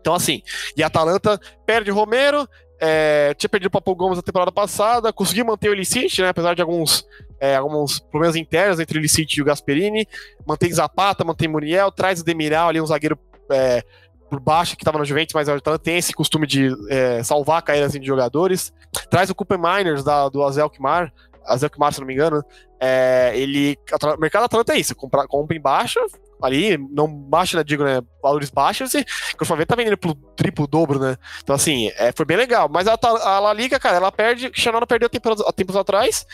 [SPEAKER 2] Então, assim, e a Atalanta perde Romero, é, tinha perdido o Papo Gomes na temporada passada, conseguiu manter o Illicite, né, apesar de alguns, é, alguns problemas internos entre o Illicite e o Gasperini, mantém Zapata, mantém Muriel, traz o Demiral ali, um zagueiro é, por baixo que estava na Juventus, mas tem esse costume de é, salvar carreiras de jogadores, traz o Cooper Miners da, do Azel Azel Kimar, se não me engano, é, ele, o mercado Atlanta é isso, compra, compra embaixo, ali, não baixa, né, digo, né, valores baixos, e o Flamengo tá vendendo pelo triplo dobro, né? Então, assim, é, foi bem legal. Mas a, a La Liga, cara, ela perde, Cristiano perdeu tempos, tempos atrás,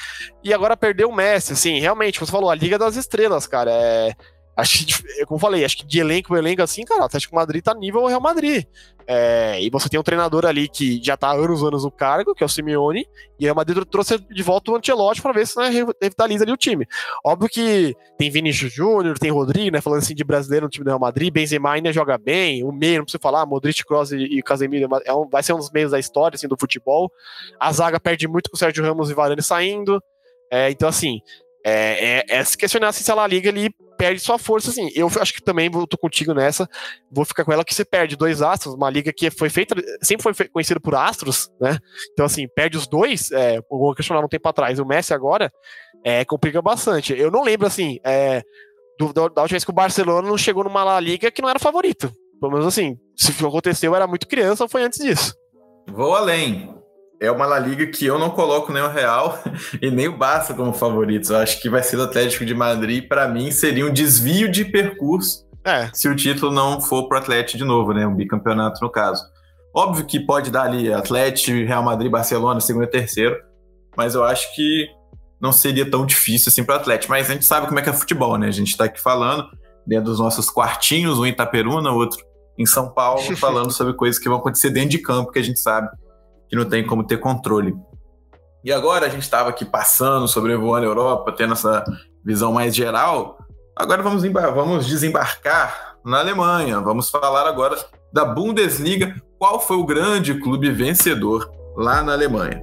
[SPEAKER 2] e agora perdeu o Messi, assim, realmente, você falou, a Liga das Estrelas, cara, é Acho que, como eu falei, acho que de elenco elenco assim, cara, o Atlético Madrid tá nível Real Madrid. É, e você tem um treinador ali que já tá há anos anos no cargo, que é o Simeone, e o Real Madrid trouxe de volta o Ancelotti para ver se né, revitaliza ali o time. Óbvio que tem Vinícius Júnior, tem Rodrigo, né, falando assim de brasileiro no time do Real Madrid, Benzema ainda joga bem, o meio, não precisa falar, Modric, Kroos e, Casemiro é um, vai ser um dos meios da história, assim, do futebol. A zaga perde muito com o Sérgio Ramos e Varane saindo. É, então, assim, é, é, é, se questionar se a La Liga ali perde sua força, assim. Eu acho que também vou tô contigo nessa. Vou ficar com ela que você perde dois astros, uma liga que foi feita, sempre foi conhecida por astros, né? Então, assim, perde os dois, é, vou questionar um tempo atrás, o Messi agora, é, complica bastante. Eu não lembro, assim, é, do, da, da última vez que o Barcelona não chegou numa La Liga que não era favorito. Pelo menos assim, se aconteceu, era muito criança ou foi antes disso.
[SPEAKER 1] Vou além é uma La Liga que eu não coloco nem o Real [LAUGHS] e nem o Barça como favoritos. Eu acho que vai ser o Atlético de Madrid. Para mim, seria um desvio de percurso é. se o título não for para o Atlético de novo, né? Um bicampeonato no caso. Óbvio que pode dar ali Atlético, Real Madrid, Barcelona, segundo e terceiro, mas eu acho que não seria tão difícil assim para o Atlético. Mas a gente sabe como é que é futebol, né? A gente está aqui falando dentro dos nossos quartinhos, um em Itaperuna, outro em São Paulo, [LAUGHS] falando sobre coisas que vão acontecer dentro de campo que a gente sabe que não tem como ter controle. E agora a gente estava aqui passando, sobrevoando a Europa, tendo essa visão mais geral. Agora vamos, vamos desembarcar na Alemanha. Vamos falar agora da Bundesliga. Qual foi o grande clube vencedor lá na Alemanha?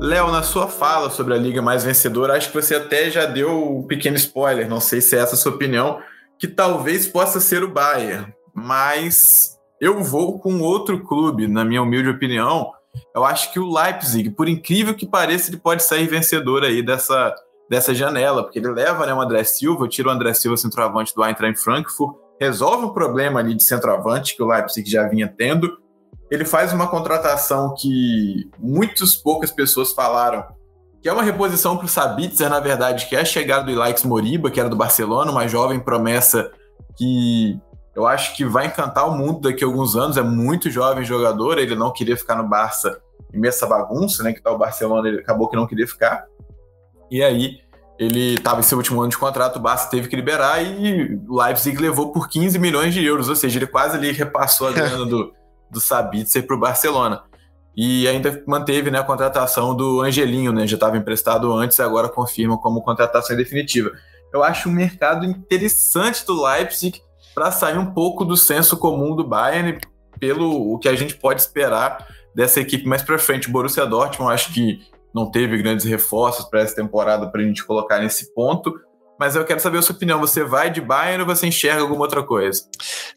[SPEAKER 1] Léo, na sua fala sobre a liga mais vencedora, acho que você até já deu um pequeno spoiler, não sei se é essa a sua opinião, que talvez possa ser o Bayern, mas eu vou com outro clube, na minha humilde opinião. Eu acho que o Leipzig, por incrível que pareça, ele pode sair vencedor aí dessa, dessa janela, porque ele leva né, o André Silva, tira o André Silva centroavante do Eintracht Frankfurt, resolve um problema ali de centroavante que o Leipzig já vinha tendo, ele faz uma contratação que muitas poucas pessoas falaram que é uma reposição para o Sabitzer, na verdade, que é a chegada do Ilaix Moriba, que era do Barcelona, uma jovem promessa que eu acho que vai encantar o mundo daqui a alguns anos, é muito jovem jogador, ele não queria ficar no Barça essa bagunça, né, que tá o Barcelona, ele acabou que não queria ficar, e aí ele estava em seu último ano de contrato, o Barça teve que liberar e o Leipzig levou por 15 milhões de euros, ou seja, ele quase ali repassou a [LAUGHS] grana do, do Sabitzer para o Barcelona. E ainda manteve né, a contratação do Angelinho, né? Já estava emprestado antes agora confirma como contratação definitiva. Eu acho um mercado interessante do Leipzig para sair um pouco do senso comum do Bayern, pelo o que a gente pode esperar dessa equipe mais para frente. Borussia Dortmund acho que não teve grandes reforços para essa temporada para a gente colocar nesse ponto, mas eu quero saber a sua opinião. Você vai de Bayern ou você enxerga alguma outra coisa?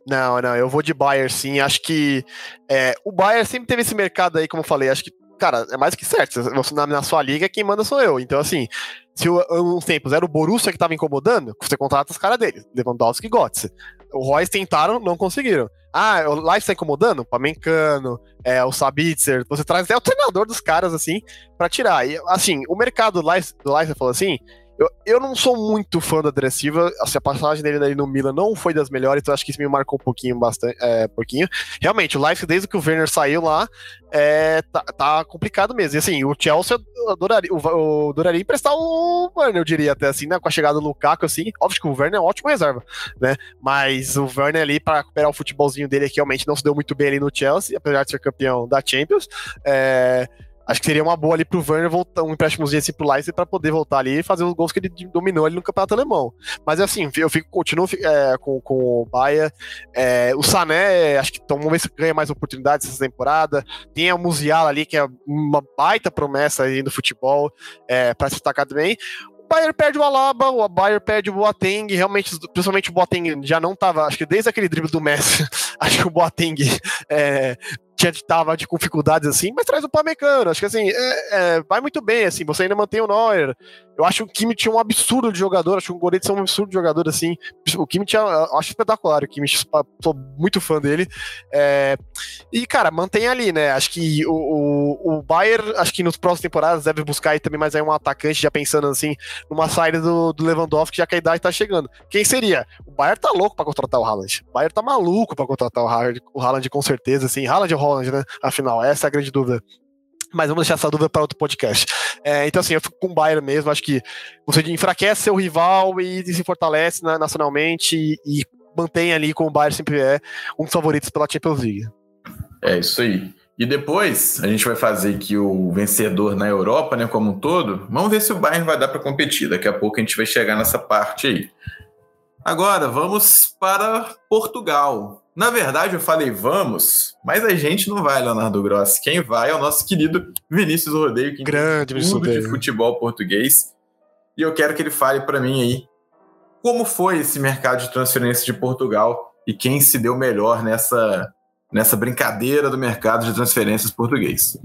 [SPEAKER 2] Não, não, eu vou de Bayern sim. Acho que é, o Bayern sempre teve esse mercado aí, como eu falei. Acho que, cara, é mais que certo. Você, na, na sua liga, quem manda sou eu. Então, assim, se uns tempos era o Borussia que estava incomodando, você contrata os caras dele, Lewandowski e Götze. O Royce tentaram, não conseguiram. Ah, o Life está incomodando? Pamencano, é, o Sabitzer, você traz até o treinador dos caras, assim, para tirar. E, assim, o mercado do Life, do Life falou assim, eu, eu não sou muito fã da Adressiva, assim, a passagem dele no Milan não foi das melhores, então acho que isso me marcou um pouquinho, bastante, é, pouquinho. Realmente, o Life, desde que o Werner saiu lá, é, tá, tá, complicado mesmo. E assim, o Chelsea, adoraria, o, adoraria emprestar o Werner, eu diria até assim, né? Com a chegada do Lukaku, assim. Óbvio que o Werner é ótimo reserva, né? Mas o Werner ali, para recuperar o futebolzinho dele, que realmente não se deu muito bem ali no Chelsea, apesar de ser campeão da Champions. É, Acho que seria uma boa ali pro Werner voltar um empréstimozinho assim pro Leicester pra poder voltar ali e fazer os gols que ele dominou ali no campeonato alemão. Mas assim, eu fico, continuo é, com, com o Baia. É, o Sané, acho que então, vamos ver se ganha mais oportunidades essa temporada. Tem o Musiala ali, que é uma baita promessa aí no futebol, é, pra se destacar também. O Bayern perde o Alaba, o Bayern perde o Boateng, realmente, principalmente o Boateng já não tava, acho que desde aquele drible do Messi, [LAUGHS] acho que o Boateng é, tinha, tava de dificuldades assim, mas traz o Pamecano. Acho que assim, é, é, vai muito bem, assim, você ainda mantém o Neuer. Eu acho o Kimmich é um absurdo de jogador, acho que o Goretzka é um absurdo de jogador, assim. O Kimmich, eu acho espetacular, o Kimmich, sou muito fã dele. É, e, cara, mantém ali, né? Acho que o, o, o Bayern, acho que nos próximos temporadas deve buscar aí também mais aí um atacante, já pensando assim, numa saída do, do Lewandowski, já que a idade tá chegando. Quem seria? O Bayern tá louco pra contratar o Haaland. O Bayern tá maluco pra contratar o Haaland, o Haaland com certeza, assim. Haaland ou Holland, né? Afinal, essa é a grande dúvida. Mas vamos deixar essa dúvida para outro podcast. É, então, assim, eu fico com o Bayern mesmo. Acho que você enfraquece seu rival e se fortalece né, nacionalmente e, e mantém ali como o Bayern sempre é um dos favoritos pela Champions League.
[SPEAKER 1] É isso aí. E depois a gente vai fazer aqui o vencedor na Europa, né, como um todo. Vamos ver se o Bayern vai dar para competir. Daqui a pouco a gente vai chegar nessa parte aí. Agora vamos para Portugal. Na verdade, eu falei vamos, mas a gente não vai, Leonardo Grossi. Quem vai é o nosso querido Vinícius Rodeio, que
[SPEAKER 2] Grande
[SPEAKER 1] tudo de futebol português. E eu quero que ele fale para mim aí como foi esse mercado de transferência de Portugal e quem se deu melhor nessa, nessa brincadeira do mercado de transferências português.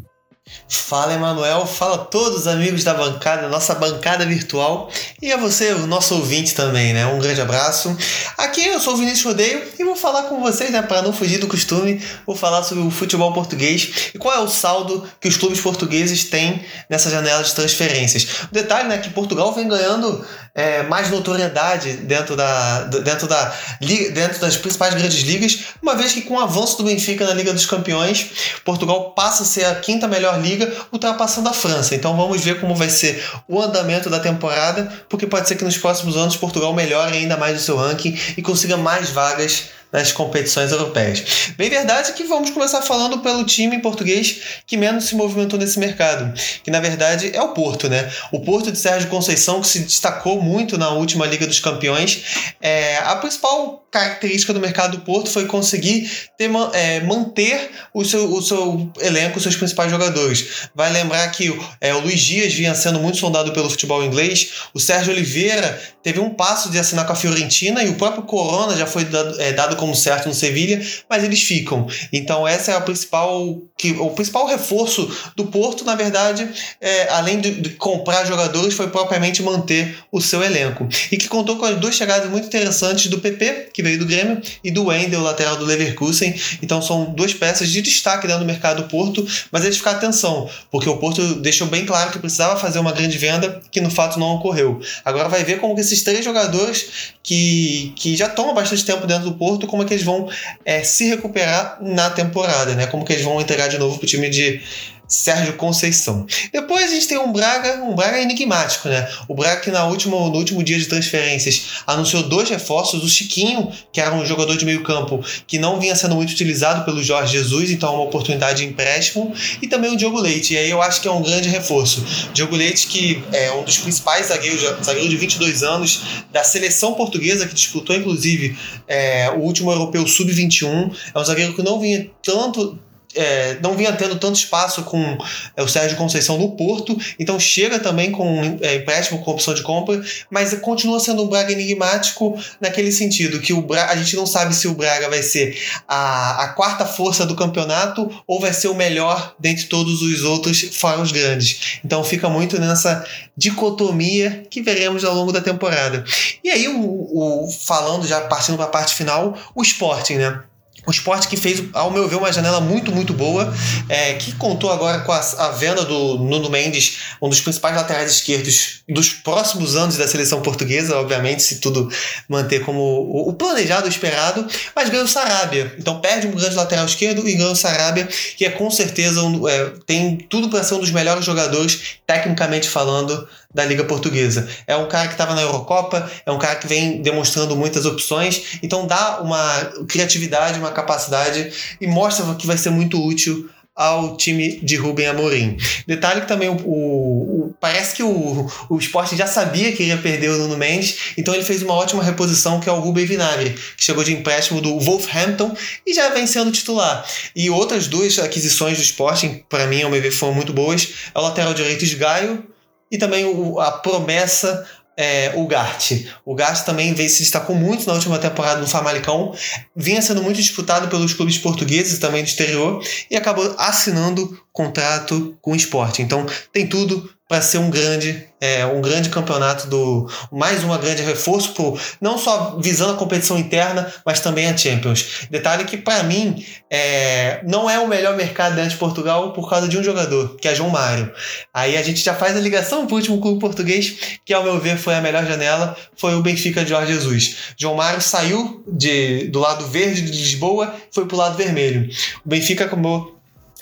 [SPEAKER 3] Fala Emanuel, fala todos os amigos da bancada, nossa bancada virtual e a você, o nosso ouvinte também, né? Um grande abraço. Aqui eu sou o Vinícius Rodeio e vou falar com vocês, né? Para não fugir do costume, vou falar sobre o futebol português e qual é o saldo que os clubes portugueses têm nessa janela de transferências. O detalhe, né? Que Portugal vem ganhando é, mais notoriedade dentro, da, dentro, da, dentro das principais grandes ligas, uma vez que com o avanço do Benfica na Liga dos Campeões, Portugal passa a ser a quinta melhor liga, ultrapassando a França. Então vamos ver como vai ser o andamento da temporada, porque pode ser que nos próximos anos Portugal melhore ainda mais o seu ranking e consiga mais vagas nas competições europeias. Bem verdade que vamos começar falando pelo time português que menos se movimentou nesse mercado, que na verdade é o Porto, né? O Porto de Sérgio Conceição, que se destacou muito na última Liga dos Campeões. É, a principal característica do mercado do Porto foi conseguir ter, é, manter o seu, o seu elenco, os seus principais jogadores. Vai lembrar que é, o Luiz Dias vinha sendo muito sondado pelo futebol inglês, o Sérgio Oliveira teve um passo de assinar com a Fiorentina e o próprio Corona já foi dado, é, dado como certo no Sevilha, mas eles ficam. Então essa é a principal que o principal reforço do Porto, na verdade, é, além de, de, comprar jogadores, foi propriamente manter o seu elenco e que contou com as duas chegadas muito interessantes do PP, que veio do Grêmio, e do Wendel, lateral do Leverkusen. Então são duas peças de destaque dentro do mercado do Porto, mas eles ficar atenção, porque o Porto deixou bem claro que precisava fazer uma grande venda, que no fato não ocorreu. Agora vai ver como que esses três jogadores que, que já estão há bastante tempo dentro do Porto, como é que eles vão é, se recuperar na temporada, né? Como que eles vão entregar de novo para o time de Sérgio Conceição. Depois a gente tem um Braga, um Braga enigmático, né? O Braga que na última, no último dia de transferências anunciou dois reforços, o Chiquinho, que era um jogador de meio campo que não vinha sendo muito utilizado pelo Jorge Jesus, então é uma oportunidade de empréstimo, e também o Diogo Leite, e aí eu acho que é um grande reforço. Diogo Leite que é um dos principais zagueiros, zagueiro de 22 anos, da seleção portuguesa, que disputou inclusive é, o último europeu sub-21, é um zagueiro que não vinha tanto é, não vinha tendo tanto espaço com é, o Sérgio Conceição no Porto, então chega também com é, empréstimo com opção de compra, mas continua sendo um Braga enigmático naquele sentido, que o Braga, a gente não sabe se o Braga vai ser a, a quarta força do campeonato ou vai ser o melhor dentre todos os outros, fora os grandes. Então fica muito nessa dicotomia que veremos ao longo da temporada. E aí, o, o falando, já partindo para a parte final, o Sporting, né? O esporte que fez, ao meu ver, uma janela muito, muito boa, é, que contou agora com a, a, venda do Nuno Mendes, um dos principais laterais esquerdos dos próximos anos da seleção portuguesa, obviamente, se tudo manter como o, o planejado, o esperado, mas ganha o Sarabia. Então perde um grande lateral esquerdo e ganha o Sarabia, que é com certeza um, é, tem tudo para ser um dos melhores jogadores, tecnicamente falando, da Liga Portuguesa. É um cara que estava na Eurocopa, é um cara que vem demonstrando muitas opções, então dá uma criatividade, uma capacidade e mostra que vai ser muito útil ao time de Rubem Amorim. Detalhe que também o, o, o, parece que o, o esporte já sabia que ia perder o Nuno Mendes, então ele fez uma ótima reposição que é o Rubem Vinagre, que chegou de empréstimo do Wolverhampton e já vem sendo titular. E outras duas aquisições do esporte, para mim, ao meu ver, foram muito boas, é o lateral direito Gaio e também o, a promessa é, o Gart. O Gart também veio se destacou muito na última temporada no Famalicão, vinha sendo muito disputado pelos clubes portugueses também do exterior e acabou assinando contrato com o esporte. Então tem tudo para ser um grande, é, um grande campeonato do mais uma grande reforço pro, não só visando a competição interna, mas também a Champions. Detalhe que para mim é, não é o melhor mercado dentro de Portugal por causa de um jogador, que é João Mário. Aí a gente já faz a ligação para o último clube português, que ao meu ver foi a melhor janela, foi o Benfica de Jorge Jesus. João Mário saiu de, do lado verde de Lisboa, foi para o lado vermelho. O Benfica acabou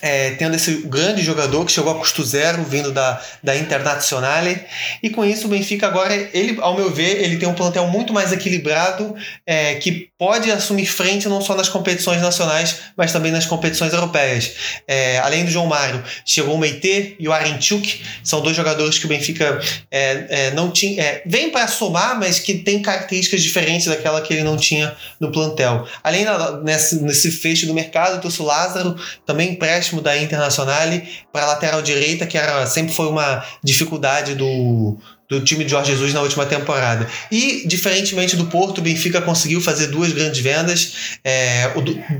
[SPEAKER 3] é, tendo esse grande jogador que chegou a custo zero, vindo da, da Internazionale. E com isso o Benfica agora, ele, ao meu ver, ele tem um plantel muito mais equilibrado, é, que pode assumir frente não só nas competições nacionais, mas também nas competições europeias. É, além do João Mário, chegou o Meite e o Arenchuk, são dois jogadores que o Benfica é, é, não tinha. É, vem para somar, mas que tem características diferentes daquela que ele não tinha no plantel. Além da, nesse, nesse fecho do mercado, trouxe o Lázaro, também empréstimo empréstimo da Internazionale para lateral direita, que era, sempre foi uma dificuldade do, do time de Jorge Jesus na última temporada. E, diferentemente do Porto, o Benfica conseguiu fazer duas grandes vendas, é,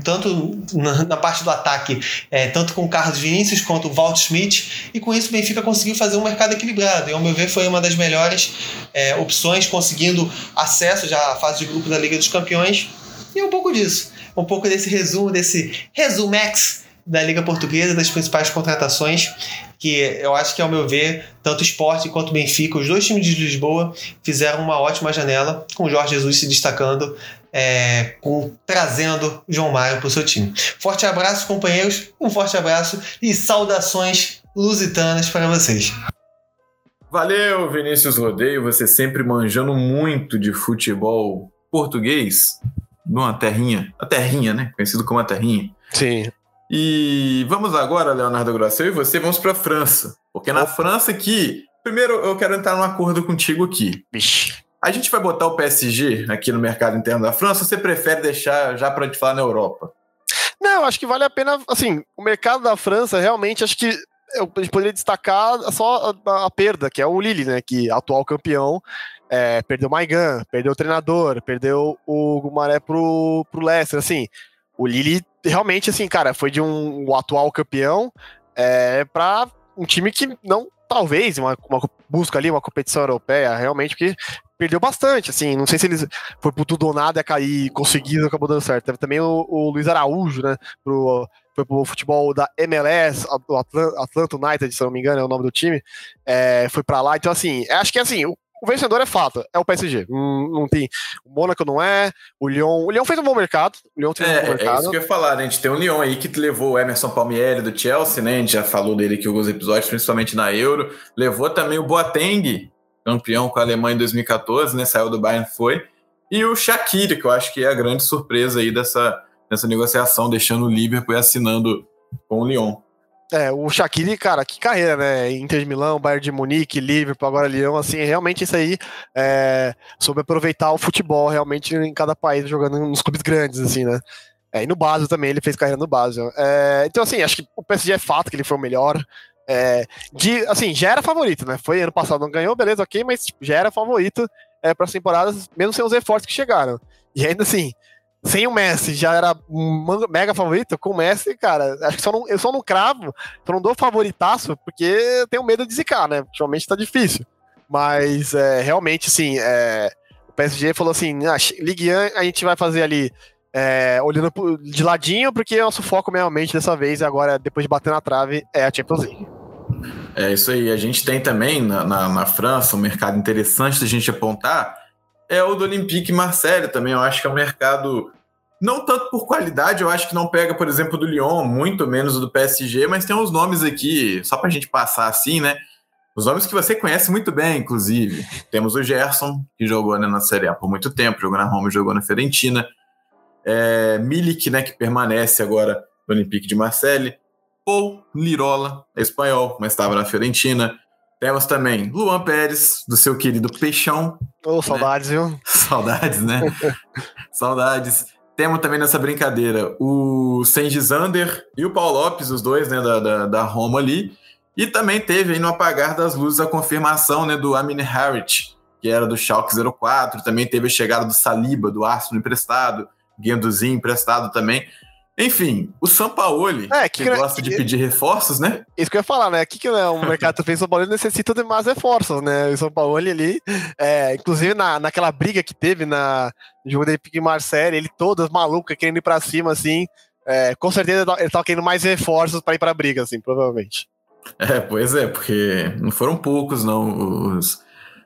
[SPEAKER 3] tanto na, na, parte do ataque, é, tanto com o Carlos Vinícius quanto o Walt Schmidt, e com isso o Benfica conseguiu fazer um mercado equilibrado. E, ao meu ver, foi uma das melhores é, opções, conseguindo acesso já à fase de grupo da Liga dos Campeões. E um pouco disso. Um pouco desse resumo, desse resumex da Liga Portuguesa, das principais contratações, que eu acho que, ao meu ver, tanto o Sport quanto o Benfica, os dois times de Lisboa, fizeram uma ótima janela, com o Jorge Jesus se destacando, é, com, trazendo João Mário para o seu time. Forte abraço, companheiros, um forte abraço e saudações lusitanas para vocês.
[SPEAKER 1] Valeu, Vinícius Rodeio, você sempre manjando muito de futebol português, numa terrinha, a terrinha, né? Conhecido como a terrinha.
[SPEAKER 2] Sim.
[SPEAKER 1] E vamos agora, Leonardo Grossel e você, vamos para a França. Porque na França aqui, primeiro eu quero entrar num acordo contigo aqui.
[SPEAKER 2] Vixe.
[SPEAKER 1] A gente vai botar o PSG aqui no mercado interno da França ou você prefere deixar já para te falar na Europa?
[SPEAKER 2] Não, acho que vale a pena, assim, o mercado da França realmente acho que eu poderia destacar só a, a, perda, que é o Lille, né, que é atual campeão, é, perdeu o Maigan, perdeu o treinador, perdeu o Gumaré pro, pro Leicester, assim, o Lille realmente, assim, cara, foi de um atual campeão é, para um time que não, talvez, uma, uma busca ali, uma competição europeia, realmente, porque perdeu bastante, assim, não sei se eles foi por tudo ou nada cair, conseguiram, acabou dando certo. Teve também o, o Luiz Araújo, né, pro, foi pro futebol da MLS, o Atlanta, Atlanta United, se não me engano, é o nome do time, é, foi para lá, então assim, acho que assim, o, o vencedor é fato, é o PSG. Não, não tem. O Mônaco não é, o Lyon. O Lyon fez um bom mercado. O Lyon fez
[SPEAKER 1] é,
[SPEAKER 2] um bom mercado.
[SPEAKER 1] É isso que eu ia falar, né? A gente tem o Lyon aí que levou o Emerson Palmieri do Chelsea, né? A gente já falou dele aqui alguns episódios, principalmente na Euro. Levou também o Boateng, campeão com a Alemanha em 2014, né? Saiu do Bayern, foi. E o Shaqiri, que eu acho que é a grande surpresa aí dessa, dessa negociação, deixando o Liverpool e assinando com o Lyon.
[SPEAKER 2] É, o Shaqiri, cara, que carreira, né? Inter de Milão, Bayern de Munique, Liverpool, agora Lyon, assim, realmente isso aí é, soube aproveitar o futebol realmente em cada país, jogando nos clubes grandes, assim, né? É, e no Basel também, ele fez carreira no Basel. É, então, assim, acho que o PSG é fato que ele foi o melhor. É, de, assim, já era favorito, né? Foi ano passado, não ganhou, beleza, ok, mas tipo, já era favorito é, para as temporadas, mesmo sem os reforços que chegaram. E ainda assim, sem o Messi já era um mega favorito, com o Messi, cara, acho que só não, eu só não cravo, só não dou favoritaço, porque tenho medo de zicar, né? Ultimamente tá difícil. Mas é, realmente, assim, é, o PSG falou assim: ah, Ligue 1 a gente vai fazer ali é, olhando de ladinho, porque nosso foco realmente dessa vez, agora, depois de bater na trave, é a Champions League.
[SPEAKER 1] É isso aí. A gente tem também na, na, na França um mercado interessante da gente apontar. É o do Olympique Marseille também. Eu acho que é um mercado não tanto por qualidade, eu acho que não pega, por exemplo, do Lyon, muito menos do PSG, mas tem uns nomes aqui, só para a gente passar assim, né? Os nomes que você conhece muito bem, inclusive. Temos o Gerson, que jogou né, na Série A por muito tempo, jogou na Roma, jogou na Fiorentina. É, Milik, né, que permanece agora no Olympique de Marseille. Paul Lirola, espanhol, mas estava na Fiorentina. Temos também Luan Pérez, do seu querido Peixão.
[SPEAKER 2] Ô, oh, saudades, né? viu? [LAUGHS]
[SPEAKER 1] Saudades, né? [LAUGHS] saudades. Temos também nessa brincadeira o Sengi Zander e o Paulo Lopes, os dois, né, da, da, da Roma ali. E também teve aí no apagar das luzes a confirmação né, do Amin Harit, que era do Schalke 04. Também teve a chegada do Saliba, do Arsenal emprestado. Guenduzinho emprestado também. Enfim, o Sampaoli, é, que, que gosta que, de pedir reforços, né?
[SPEAKER 2] Isso que eu ia falar, né? O que, que né, o [LAUGHS] mercado fez São Paulo necessita de mais reforços, né? O São Paulo ali, é, inclusive na, naquela briga que teve na jogo da Epic Marcelo, ele todas malucas, querendo ir pra cima, assim. É, com certeza ele tava querendo mais reforços para ir pra briga, assim, provavelmente.
[SPEAKER 1] É, pois é, porque não foram poucos, não, os,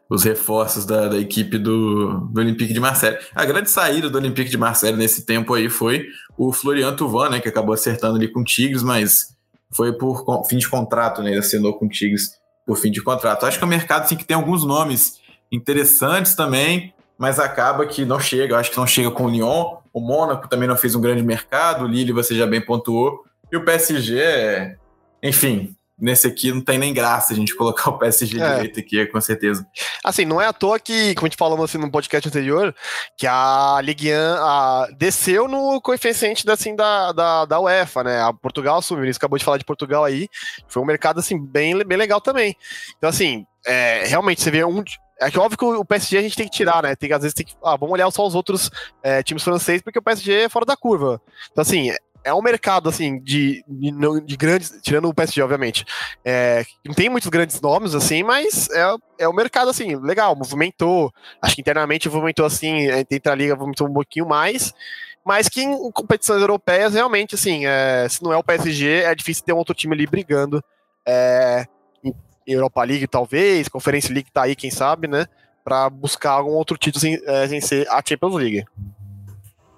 [SPEAKER 1] os reforços da, da equipe do, do Olympique de Marseille. A grande saída do Olympique de Marseille nesse tempo aí foi o Florian Tuvan, né, que acabou acertando ali com o Tigres, mas foi por fim de contrato, né, ele assinou com o Tigres por fim de contrato. Acho que é um mercado assim, que tem alguns nomes interessantes também, mas acaba que não chega. acho que não chega com o Lyon. O Mônaco também não fez um grande mercado, o Lille você já bem pontuou. E o PSG, enfim, nesse aqui não tem nem graça a gente [LAUGHS] colocar o PSG é. direito aqui, com certeza.
[SPEAKER 2] Assim, não é à toa que, como a gente falou assim, no podcast anterior, que a Ligue 1 a, desceu no coeficiente assim, da, da, da UEFA, né? A Portugal assumiu, eles acabou de falar de Portugal aí, foi um mercado assim, bem, bem legal também. Então, assim, é, realmente você vê um. É que óbvio que o PSG a gente tem que tirar, né? Tem, às vezes tem que. Ah, vamos olhar só os outros é, times franceses, porque o PSG é fora da curva. Então, assim, é um mercado, assim, de, de, de, grandes, tirando o PSG, obviamente, é, não tem muitos grandes nomes, assim, mas é, é um mercado, assim, legal, movimentou, acho que internamente movimentou, assim, entre a liga movimentou um pouquinho mais, mas que em competições europeias, realmente, assim, é, se não é o PSG, é difícil ter um outro time ali brigando, é, Europa League, talvez, Conference League tá aí, quem sabe, né, para buscar algum outro título sem, é, sem ser a Champions League.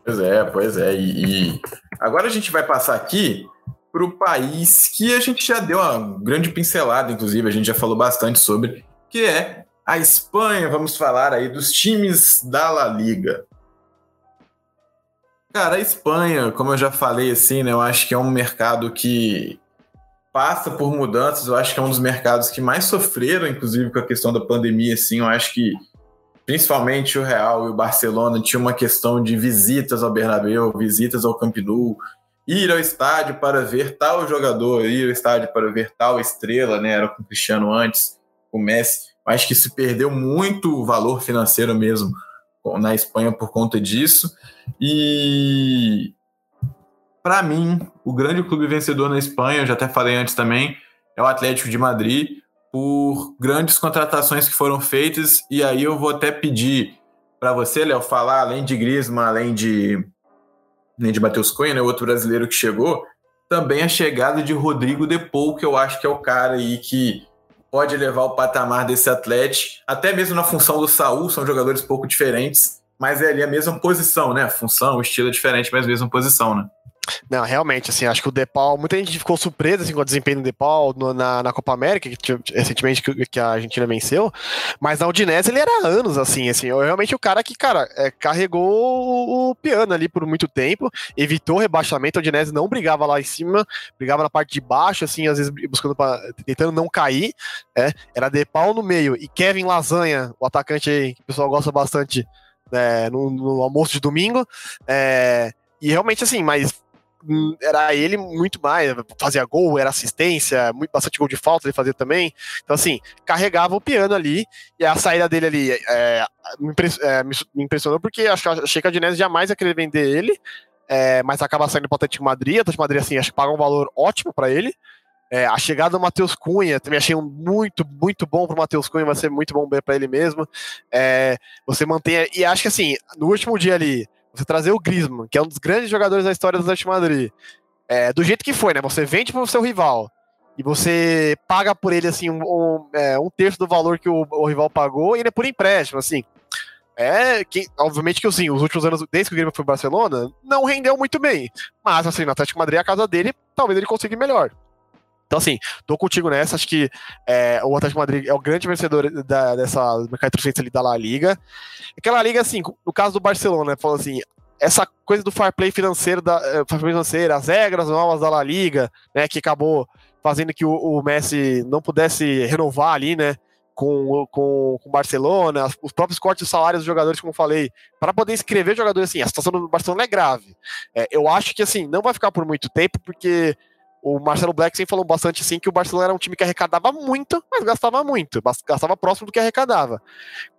[SPEAKER 1] Pois é, pois é. E, e agora a gente vai passar aqui para o país que a gente já deu uma grande pincelada, inclusive, a gente já falou bastante sobre, que é a Espanha. Vamos falar aí dos times da La Liga. Cara, a Espanha, como eu já falei, assim, né, eu acho que é um mercado que passa por mudanças. Eu acho que é um dos mercados que mais sofreram, inclusive, com a questão da pandemia, assim. Eu acho que principalmente o Real e o Barcelona tinha uma questão de visitas ao Bernabéu, visitas ao Camp Nou, ir ao estádio para ver tal jogador, ir ao estádio para ver tal estrela, né? Era com o Cristiano antes, o Messi. Acho que se perdeu muito valor financeiro mesmo na Espanha por conta disso. E para mim, o grande clube vencedor na Espanha, eu já até falei antes também, é o Atlético de Madrid por grandes contratações que foram feitas. E aí eu vou até pedir para você, Léo, falar além de Griezmann, além de, além de Matheus Cunha, né, outro brasileiro que chegou, também a chegada de Rodrigo Depou, que eu acho que é o cara aí que pode levar o patamar desse atleta, até mesmo na função do Saul, são jogadores pouco diferentes, mas é ali a mesma posição, né? Função, o estilo é diferente, mas mesma posição, né?
[SPEAKER 2] Não, realmente, assim, acho que o Depal, muita gente ficou surpresa assim, com o desempenho do Depal na, na Copa América, que, recentemente que, que, a Argentina venceu, mas na Udinese ele era anos, assim, assim, realmente o cara que, cara, é, carregou o, o, piano ali por muito tempo, evitou rebaixamento, a Udinese não brigava lá em cima, brigava na parte de baixo, assim, às vezes buscando pra, tentando não cair, é, era Depal no meio, e Kevin Lasanha, o atacante aí, que o pessoal gosta bastante, é, no, no almoço de domingo, é, e realmente, assim, mas era ele muito mais, fazia gol, era assistência, muito, bastante gol de falta ele fazia também. Então, assim, carregava o piano ali, e a saída dele ali é, me, é, impressionou, porque achei que a Dinese jamais ia querer vender ele, é, mas acaba saindo para o Atlético Madrid. O Atlético Madrid, assim, acho que paga um valor ótimo para ele. É, a chegada do Matheus Cunha, também achei um muito, muito bom para o Matheus Cunha, vai ser muito bom para ele mesmo. É, você mantém. E acho que assim, no último dia ali, você trazer o Griezmann, que é um dos grandes jogadores da história do Atlético Madrid, é, do jeito que foi, né? Você vende para o seu rival e você paga por ele assim um, um, é, um terço do valor que o, o, rival pagou e ele é por empréstimo, assim. É, que, obviamente que assim, os últimos anos, desde que o Grêmio foi para Barcelona, não rendeu muito bem. Mas assim, no Atlético Madrid, a casa dele, talvez ele consiga melhor. Então, assim, tô contigo nessa. Acho que é, o Atlético Madrid é o grande vencedor da, dessa mercado ali da La Liga. Aquela liga, assim, no caso do Barcelona, falou assim, essa coisa do fair play financeiro, da, uh, fair play financeiro as regras novas da La Liga, né, que acabou fazendo que o, o Messi não pudesse renovar ali, né, com, com, com Barcelona, os próprios cortes de salários dos jogadores, como eu falei, para poder inscrever jogadores assim, a situação do Barcelona é grave. É, eu acho que assim, não vai ficar por muito tempo, porque o Marcelo Black sempre falou bastante assim que o Barcelona era um time que arrecadava muito, mas gastava muito, gastava próximo do que arrecadava.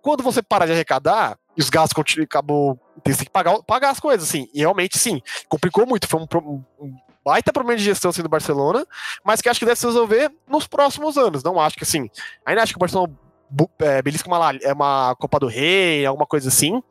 [SPEAKER 2] Quando você para de arrecadar, e os gastos continuam, acabou tem que pagar, pagar as coisas, assim, e realmente sim, complicou muito, foi um, um baita problema de gestão assim, do Barcelona, mas que acho que deve se resolver nos próximos anos. Não acho que assim, ainda acho que o Barcelona é, belisca uma, é uma Copa do Rei, alguma coisa assim,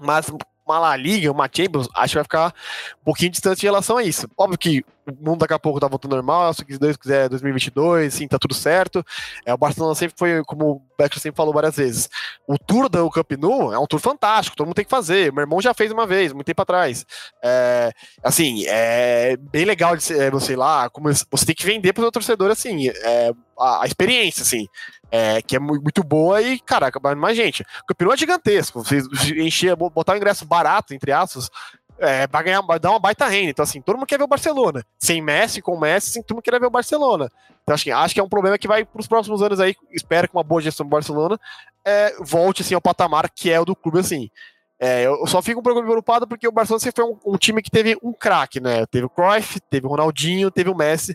[SPEAKER 2] mas uma La Liga, uma Champions, acho que vai ficar um pouquinho distante em relação a isso. Óbvio que o mundo daqui a pouco tá voltando normal, se Deus quiser 2022, sim, tá tudo certo. É, o Barcelona sempre foi, como o Becker sempre falou várias vezes, o tour do Camp Nou é um tour fantástico, todo mundo tem que fazer. Meu irmão já fez uma vez, muito tempo atrás. É, assim, é bem legal de é, você lá, como você tem que vender para o torcedor, assim, é, a, a, experiência, assim, é, que é muito boa e, caraca, mais gente. O Camp Nou é gigantesco, você encher, botar o ingresso barato, entre aspas, é, ganhar, dar uma baita renda. Então, assim, todo mundo quer ver o Barcelona. Sem Messi, com Messi, assim, todo mundo quer ver o Barcelona. Então, assim, acho que é um problema que vai para os próximos anos aí. Espero que uma boa gestão do Barcelona é, volte assim, ao patamar que é o do clube, assim. É, eu só fico um pouco preocupado porque o Barcelona sempre foi um, um time que teve um craque, né? Teve o Cruyff, teve o Ronaldinho, teve o Messi.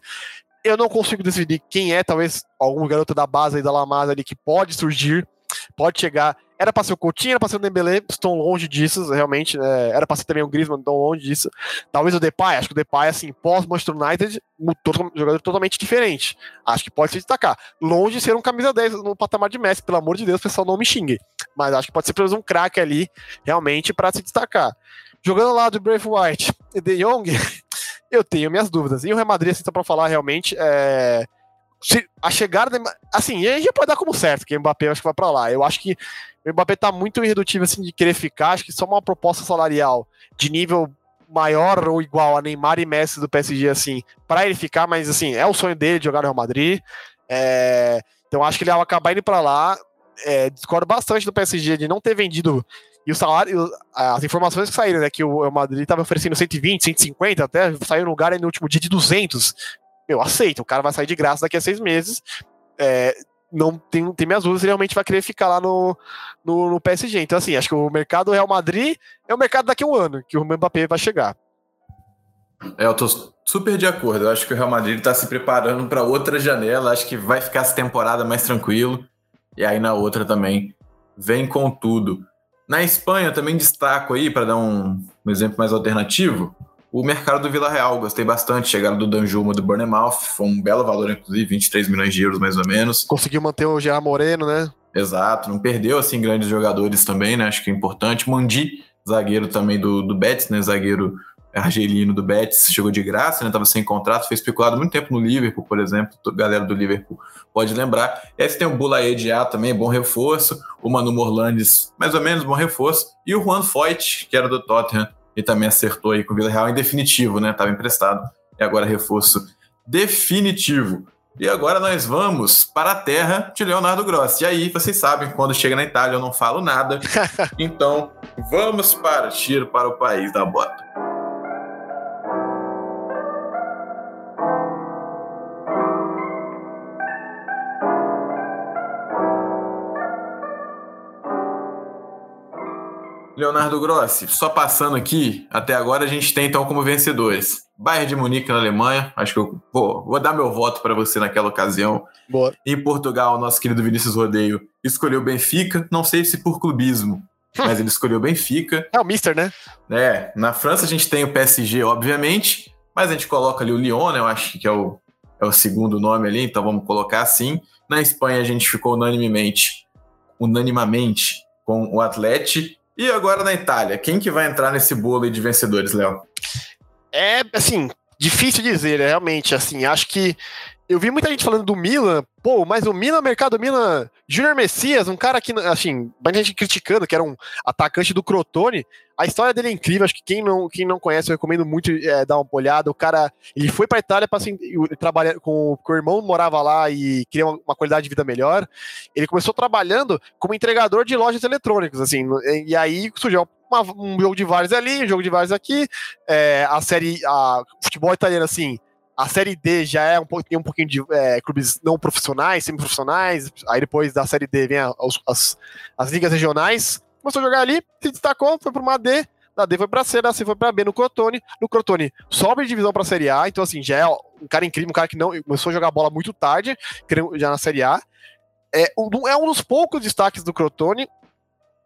[SPEAKER 2] Eu não consigo decidir quem é, talvez algum garoto da base aí da Lamasa ali que pode surgir, pode chegar era pra ser o Coutinho, era pra ser o Dembélé, estão longe disso, realmente. É, era pra ser também o Griezmann, estão longe disso. Talvez o Depay, acho que o Depay, assim, pós-Manchester United, um jogador totalmente diferente. Acho que pode se destacar. Longe de ser um camisa 10 no patamar de Messi, pelo amor de Deus, pessoal não me xingue. Mas acho que pode ser pelo menos um craque ali, realmente, para se destacar. Jogando lá do Brave White e [LAUGHS] De Jong, eu tenho minhas dúvidas. E o Real Madrid, assim, só pra falar, realmente, é a chegada. Assim, a gente pode dar como certo que o Mbappé acho que vai para lá. Eu acho que o Mbappé tá muito irredutível assim de querer ficar. Acho que só uma proposta salarial de nível maior ou igual a Neymar e Messi do PSG, assim, para ele ficar, mas assim, é o sonho dele de jogar no Real Madrid. É, então acho que ele vai acabar indo para lá. É, discordo bastante do PSG de não ter vendido. E o salário, as informações que saíram, né, que o Madrid estava oferecendo 120, 150, até saiu no lugar no último dia de 200. Eu aceito, o cara vai sair de graça daqui a seis meses. É, não tem, tem minhas dúvidas, ele realmente vai querer ficar lá no, no, no, PSG. Então, assim, acho que o mercado do Real Madrid é o mercado daqui a um ano, que o Mbappé vai chegar.
[SPEAKER 1] É, eu tô super de acordo. Eu acho que o Real Madrid está se preparando para outra janela. Acho que vai ficar essa temporada mais tranquilo. E aí na outra também vem com tudo. Na Espanha também destaco aí, para dar um, um exemplo mais alternativo, o mercado do Vila Real, gostei bastante. Chegada do Danjuma do Bournemouth, foi um belo valor, inclusive, 23 milhões de euros mais ou menos.
[SPEAKER 2] Conseguiu manter o Gerard Moreno, né?
[SPEAKER 1] Exato, não perdeu assim grandes jogadores também, né? Acho que é importante. Mandi, zagueiro também do, do Betis, né? Zagueiro argelino do Betis, chegou de graça, né? Tava sem contrato, foi especulado muito tempo no Liverpool, por exemplo. A galera do Liverpool pode lembrar. E aí você tem o Bulaê A também, bom reforço. O Manu Morlandes, mais ou menos, bom reforço. E o Juan Foyt, que era do Tottenham, e também acertou aí com o Vila Real em definitivo, né? Estava emprestado e agora reforço definitivo. E agora nós vamos para a terra de Leonardo Grossi. E aí, vocês sabem, quando chega na Itália eu não falo nada. [LAUGHS] então, vamos partir para o país da bota. Leonardo Grossi, só passando aqui, até agora a gente tem então como vencedores Bayern de Munique na Alemanha, acho que eu vou, vou dar meu voto para você naquela ocasião.
[SPEAKER 2] Boa.
[SPEAKER 1] Em Portugal, nosso querido Vinícius Rodeio escolheu Benfica, não sei se por clubismo, mas ele escolheu Benfica.
[SPEAKER 2] É o Mister, né?
[SPEAKER 1] É, na França a gente tem o PSG, obviamente, mas a gente coloca ali o Lyon, né? Eu acho que é o, é o segundo nome ali, então vamos colocar assim. Na Espanha a gente ficou unanimemente, unanimamente com o Atlético E agora na Itália, quem que vai entrar nesse bolo aí de vencedores, Léo?
[SPEAKER 2] É, assim, difícil dizer, realmente, assim, acho que eu vi muita gente falando do Milan, pô, mas o Milan, mercado do Milan, Júnior Messias, um cara que, assim, muita gente criticando, que era um atacante do Crotone, a história dele é incrível, acho que quem não, quem não conhece, eu recomendo muito é, dar uma olhada, o cara, ele foi pra Itália para assim, trabalhar com, com o irmão, morava lá e queria uma, uma, qualidade de vida melhor, ele começou trabalhando como entregador de lojas eletrônicas, assim, e aí surgiu uma, um jogo de vários ali, um jogo de vários aqui, é, a série, a futebol italiano, assim, a Série D já é um, tem um pouquinho de é, clubes não profissionais, semi-profissionais. Aí depois da Série D vem as, as, as, ligas regionais. Começou a jogar ali, se destacou, foi para uma D. Da D foi para C, da C foi para B no Crotone. No Crotone sobe de divisão para Série A. Então, assim, já é um cara incrível, um cara que não começou a jogar bola muito tarde, já na Série A. É um, é um dos poucos destaques do Crotone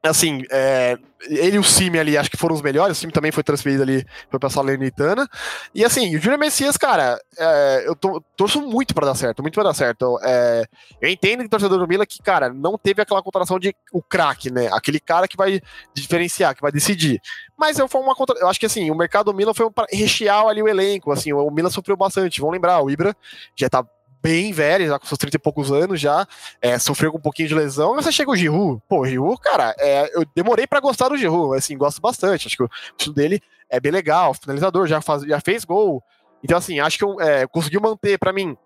[SPEAKER 2] assim, é, ele e o Simi ali, acho que foram os melhores. O Simi também foi transferido ali, foi pra Salernitana. E assim, o Júnior Messias, cara, é, eu tô, torço muito para dar certo, muito para dar certo. É, eu entendo que o torcedor do Milan que, cara, não teve aquela contratação de o craque, né? Aquele cara que vai diferenciar, que vai decidir. Mas eu, foi uma contra... eu acho que assim, o mercado do Milan foi para rechear ali o elenco. Assim, o Milan sofreu bastante. Vamos lembrar, o Ibra já tá bem velho, já com seus 30 e poucos anos já, é, sofreu com um pouquinho de lesão, mas você chega o Giroud, pô, o Giroud, cara, é, eu demorei para gostar do Giroud, assim, gosto bastante, acho que o estilo dele é bem legal, finalizador, já, faz, já fez gol, então assim, acho que é, conseguiu manter para mim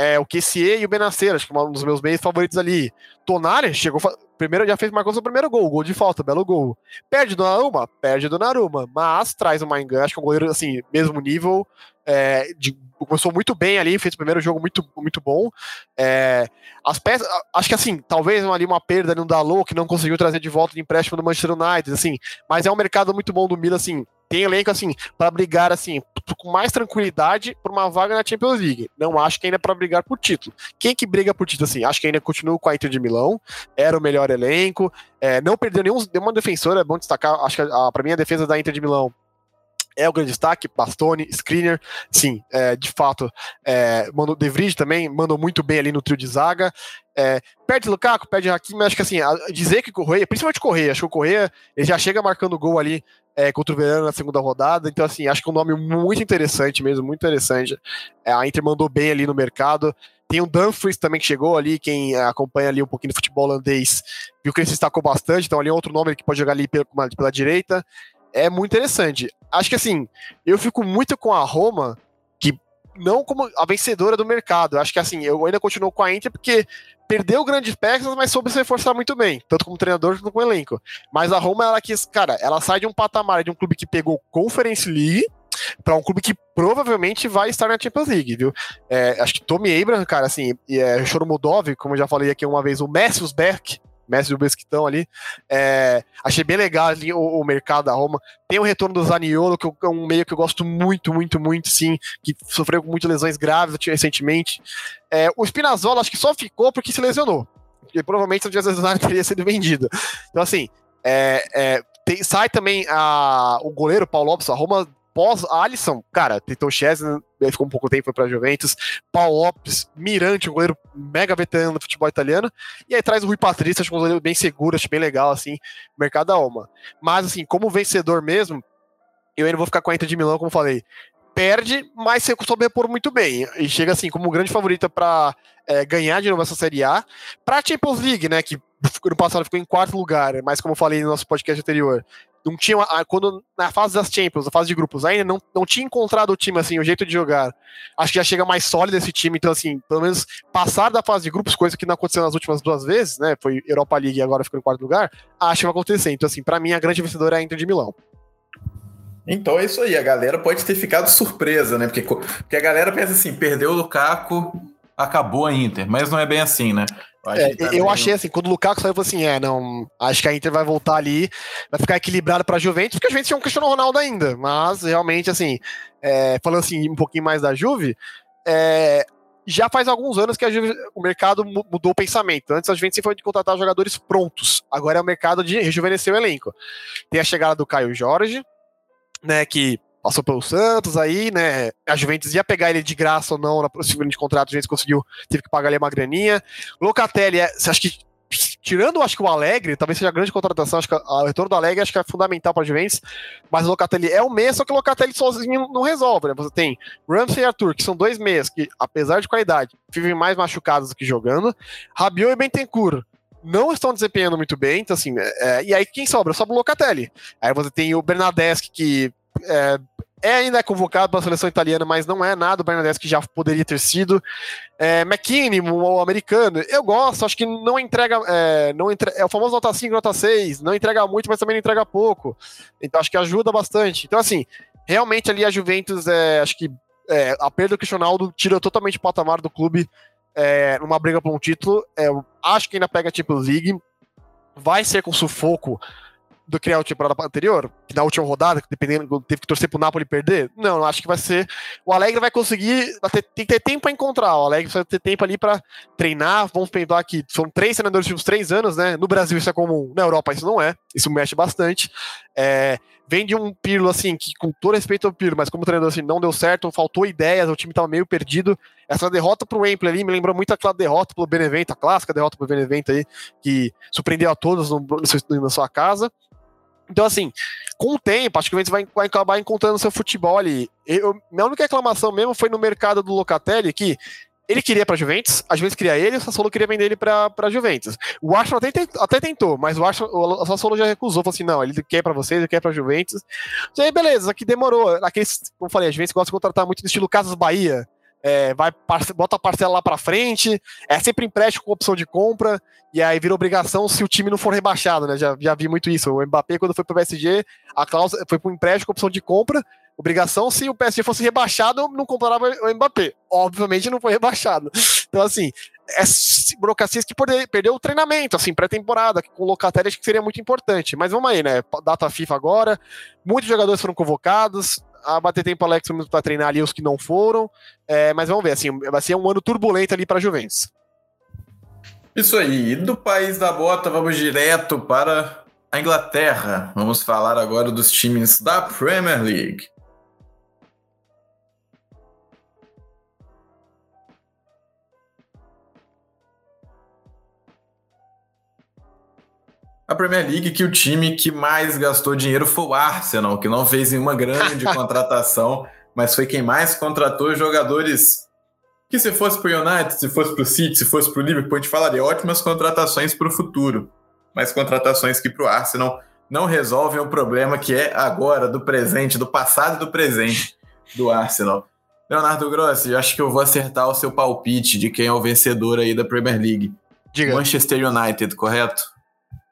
[SPEAKER 2] é, o Kessie e o Benacer, acho que é um dos meus meios favoritos ali. Tonari chegou, primeiro já fez, marcou seu primeiro gol, gol de falta, belo gol. Perde do Naruma? Perde do Naruma, mas traz o Maingan, acho que é um goleiro, assim, mesmo nível, é, de, começou muito bem ali, fez o primeiro jogo muito, muito bom. É, as peças, acho que assim, talvez ali uma perda no Dalot, que não conseguiu trazer de volta de empréstimo do Manchester United, assim, mas é um mercado muito bom do Milan, assim, tem elenco assim para brigar assim com mais tranquilidade por uma vaga na Champions League. Não acho que ainda é para brigar por título. Quem que briga por título assim? Acho que ainda continua com a Inter de Milão. Era o melhor elenco. É, não perdeu nenhum, nenhuma defensora. É bom destacar. Acho que para mim a defesa da Inter de Milão é o grande destaque, Bastoni, Screener, sim, é, de fato, é, mandou, De Vries também mandou muito bem ali no trio de zaga, é, perde Lukaku, perde Hakimi, mas acho que assim, dizer que Correia, principalmente Correia, acho que o Correia, ele já chega marcando gol ali é, contra o Verano na segunda rodada, então assim, acho que é um nome muito interessante mesmo, muito interessante, é, a Inter mandou bem ali no mercado, tem o Dumfries também que chegou ali, quem acompanha ali um pouquinho do futebol holandês, viu que ele se destacou bastante, então ali é outro nome que pode jogar ali pela, pela direita, é muito interessante. Acho que assim, eu fico muito com a Roma, que não como a vencedora do mercado. Acho que assim, eu ainda continuo com a Inter porque perdeu grandes peças, mas soube se reforçar muito bem, tanto como treinador quanto como elenco. Mas a Roma, ela quis, cara, ela sai de um patamar de um clube que pegou Conference League para um clube que provavelmente vai estar na Champions League, viu? É, acho que Tommy Abraham, cara, assim, e é, Choromudov, como eu já falei aqui uma vez, o Messius Beck, mestre do Besquitão ali. É, achei bem legal ali o, o, mercado da Roma. Tem o retorno do Zaniolo, que é um meio que eu gosto muito, muito, muito, sim, que sofreu com muitas lesões graves recentemente. É, o Spinazzola acho que só ficou porque se lesionou. Porque provavelmente se não tivesse lesionado [LAUGHS] teria sido vendido. Então, assim, é, é, tem, sai também a, o goleiro Paulo Lopes, a Roma pós Alisson, cara, tentou Chesney, ficou um pouco tempo pra Juventus, Paulo Lopes, Mirante, um goleiro mega veterano do futebol italiano, e aí traz o Rui Patrício, acho um goleiro bem seguro, acho bem legal, assim, mercado da Alma. Mas, assim, como vencedor mesmo, eu ainda vou ficar com a Inter de Milão, como falei, perde, mas você soube repor muito bem, e chega, assim, como grande favorita para é, ganhar de novo essa Série A, pra Champions League, né, que no passado ficou em quarto lugar, mas como eu falei no nosso podcast anterior, não tinha quando na fase das Champions, na fase de grupos, ainda não, não tinha encontrado o time assim, o jeito de jogar. Acho que já chega mais sólido esse time, então assim, pelo menos passar da fase de grupos, coisa que não aconteceu nas últimas duas vezes, né? Foi Europa League e agora ficou em quarto lugar. Acho que vai acontecer. Então assim, para mim a grande vencedora é a Inter de Milão.
[SPEAKER 1] Então é isso aí, a galera pode ter ficado surpresa, né? Porque, porque a galera pensa assim, perdeu o Lukaku, acabou a Inter, mas não é bem assim, né?
[SPEAKER 2] É, eu achei assim, quando o Lukaku saiu, eu falei assim, é, não, acho que a Inter vai voltar ali, vai ficar equilibrado para a Juventus, porque a Juventus tinha um Cristiano Ronaldo ainda, mas realmente, assim, é, falando assim um pouquinho mais da Juve, é, já faz alguns anos que Juve, o mercado mudou o pensamento. Antes a Juventus sempre foi de contratar jogadores prontos, agora é o mercado de rejuvenescer o elenco. Tem a chegada do Caio Jorge, né, que passou pelo Santos aí, né? A Juventus ia pegar ele de graça ou não na seguinte contrato, a Juventus conseguiu, teve que pagar ali uma graninha. Locatelli, é, acha que tirando, acho que o Alegre, talvez seja a grande contratação, acho que o retorno do Alegre acho que é fundamental para a Juventus, mas o Locatelli é o meia, só que o Locatelli sozinho não resolve, né? Você tem Ramsey e Arthur, que são dois meias que, apesar de qualidade, vivem mais machucados do que jogando, Rabiot e Bentancur não estão desempenhando muito bem, então assim, é, e aí quem sobra? Sobra o Locatelli. Aí você tem o Bernadeschi, que é, é ainda convocado para a seleção italiana, mas não é nada o Bernadeschi que já poderia ter sido. É, McKinney, o americano, eu gosto, acho que não entrega, é, não entre, é o famoso nota 5, nota 6, não entrega muito, mas também não entrega pouco. Então acho que ajuda bastante. Então assim, realmente ali a Juventus, é, acho que é, a perda do Cristiano tira totalmente o patamar do clube é, numa briga por um título. É, acho que ainda pega a Champions League, vai ser com sufoco do que a temporada anterior, que na última rodada, dependendo, teve que torcer pro Napoli perder? Não, acho que vai ser. O Alegre vai conseguir. Tem que ter tempo para encontrar. O Alegre vai ter tempo ali para treinar. Vamos pensar que são três treinadores nos últimos três anos, né? No Brasil isso é comum, na Europa isso não é. Isso mexe bastante. É, vem de um Pirlo, assim, que com todo respeito ao Pirlo, mas como treinador, assim, não deu certo, faltou ideias, o time tava meio perdido. Essa derrota pro Wembley ali me lembrou muito aquela derrota pro Benevento, a clássica derrota pro Benevento aí, que surpreendeu a todos no, no, na sua casa. Então, assim, com o tempo, acho que o Juventus vai, vai acabar encontrando seu futebol ali. Eu, minha única reclamação mesmo foi no mercado do Locatelli, que ele queria para Juventus, a Juventus queria ele, o Sassuolo queria vender ele para Juventus. O Arsenal até, até tentou, mas o, Arsenal, o Sassuolo já recusou, falou assim, não, ele quer para vocês, ele quer para Juventus. E aí, beleza, aqui demorou. Aqueles, como falei, a Juventus gosta de contratar muito no estilo Casas Bahia, é, vai bota a parcela lá para frente, é sempre empréstimo com opção de compra, e aí vira obrigação se o time não for rebaixado, né? Já, já vi muito isso. O Mbappé, quando foi pro PSG, a cláusula foi pro empréstimo com opção de compra, obrigação se o PSG fosse rebaixado, não comprava o Mbappé. Obviamente não foi rebaixado. [LAUGHS] Então, assim, é burocracia que perdeu o treinamento, assim, pré-temporada, com o Locatelli acho que seria muito importante. Mas vamos aí, né? Data FIFA agora, muitos jogadores foram convocados, a bater tempo Alex para treinar ali os que não foram. É, mas vamos ver, assim, vai ser um ano turbulento ali para a Juventus.
[SPEAKER 1] Isso aí, do país da bota, vamos direto para a Inglaterra. Vamos falar agora dos times da Premier League. A Premier League que o time que mais gastou dinheiro foi o Arsenal, que não fez nenhuma grande [LAUGHS] contratação, mas foi quem mais contratou jogadores que se fosse para o United, se fosse para o City, se fosse para o Liverpool, a gente falaria ótimas contratações para o futuro, mas contratações que para o Arsenal não resolvem o problema que é agora, do presente, do passado e do presente do Arsenal. Leonardo Grossi, acho que eu vou acertar o seu palpite de quem é o vencedor aí da Premier League. Diga. Manchester United, correto?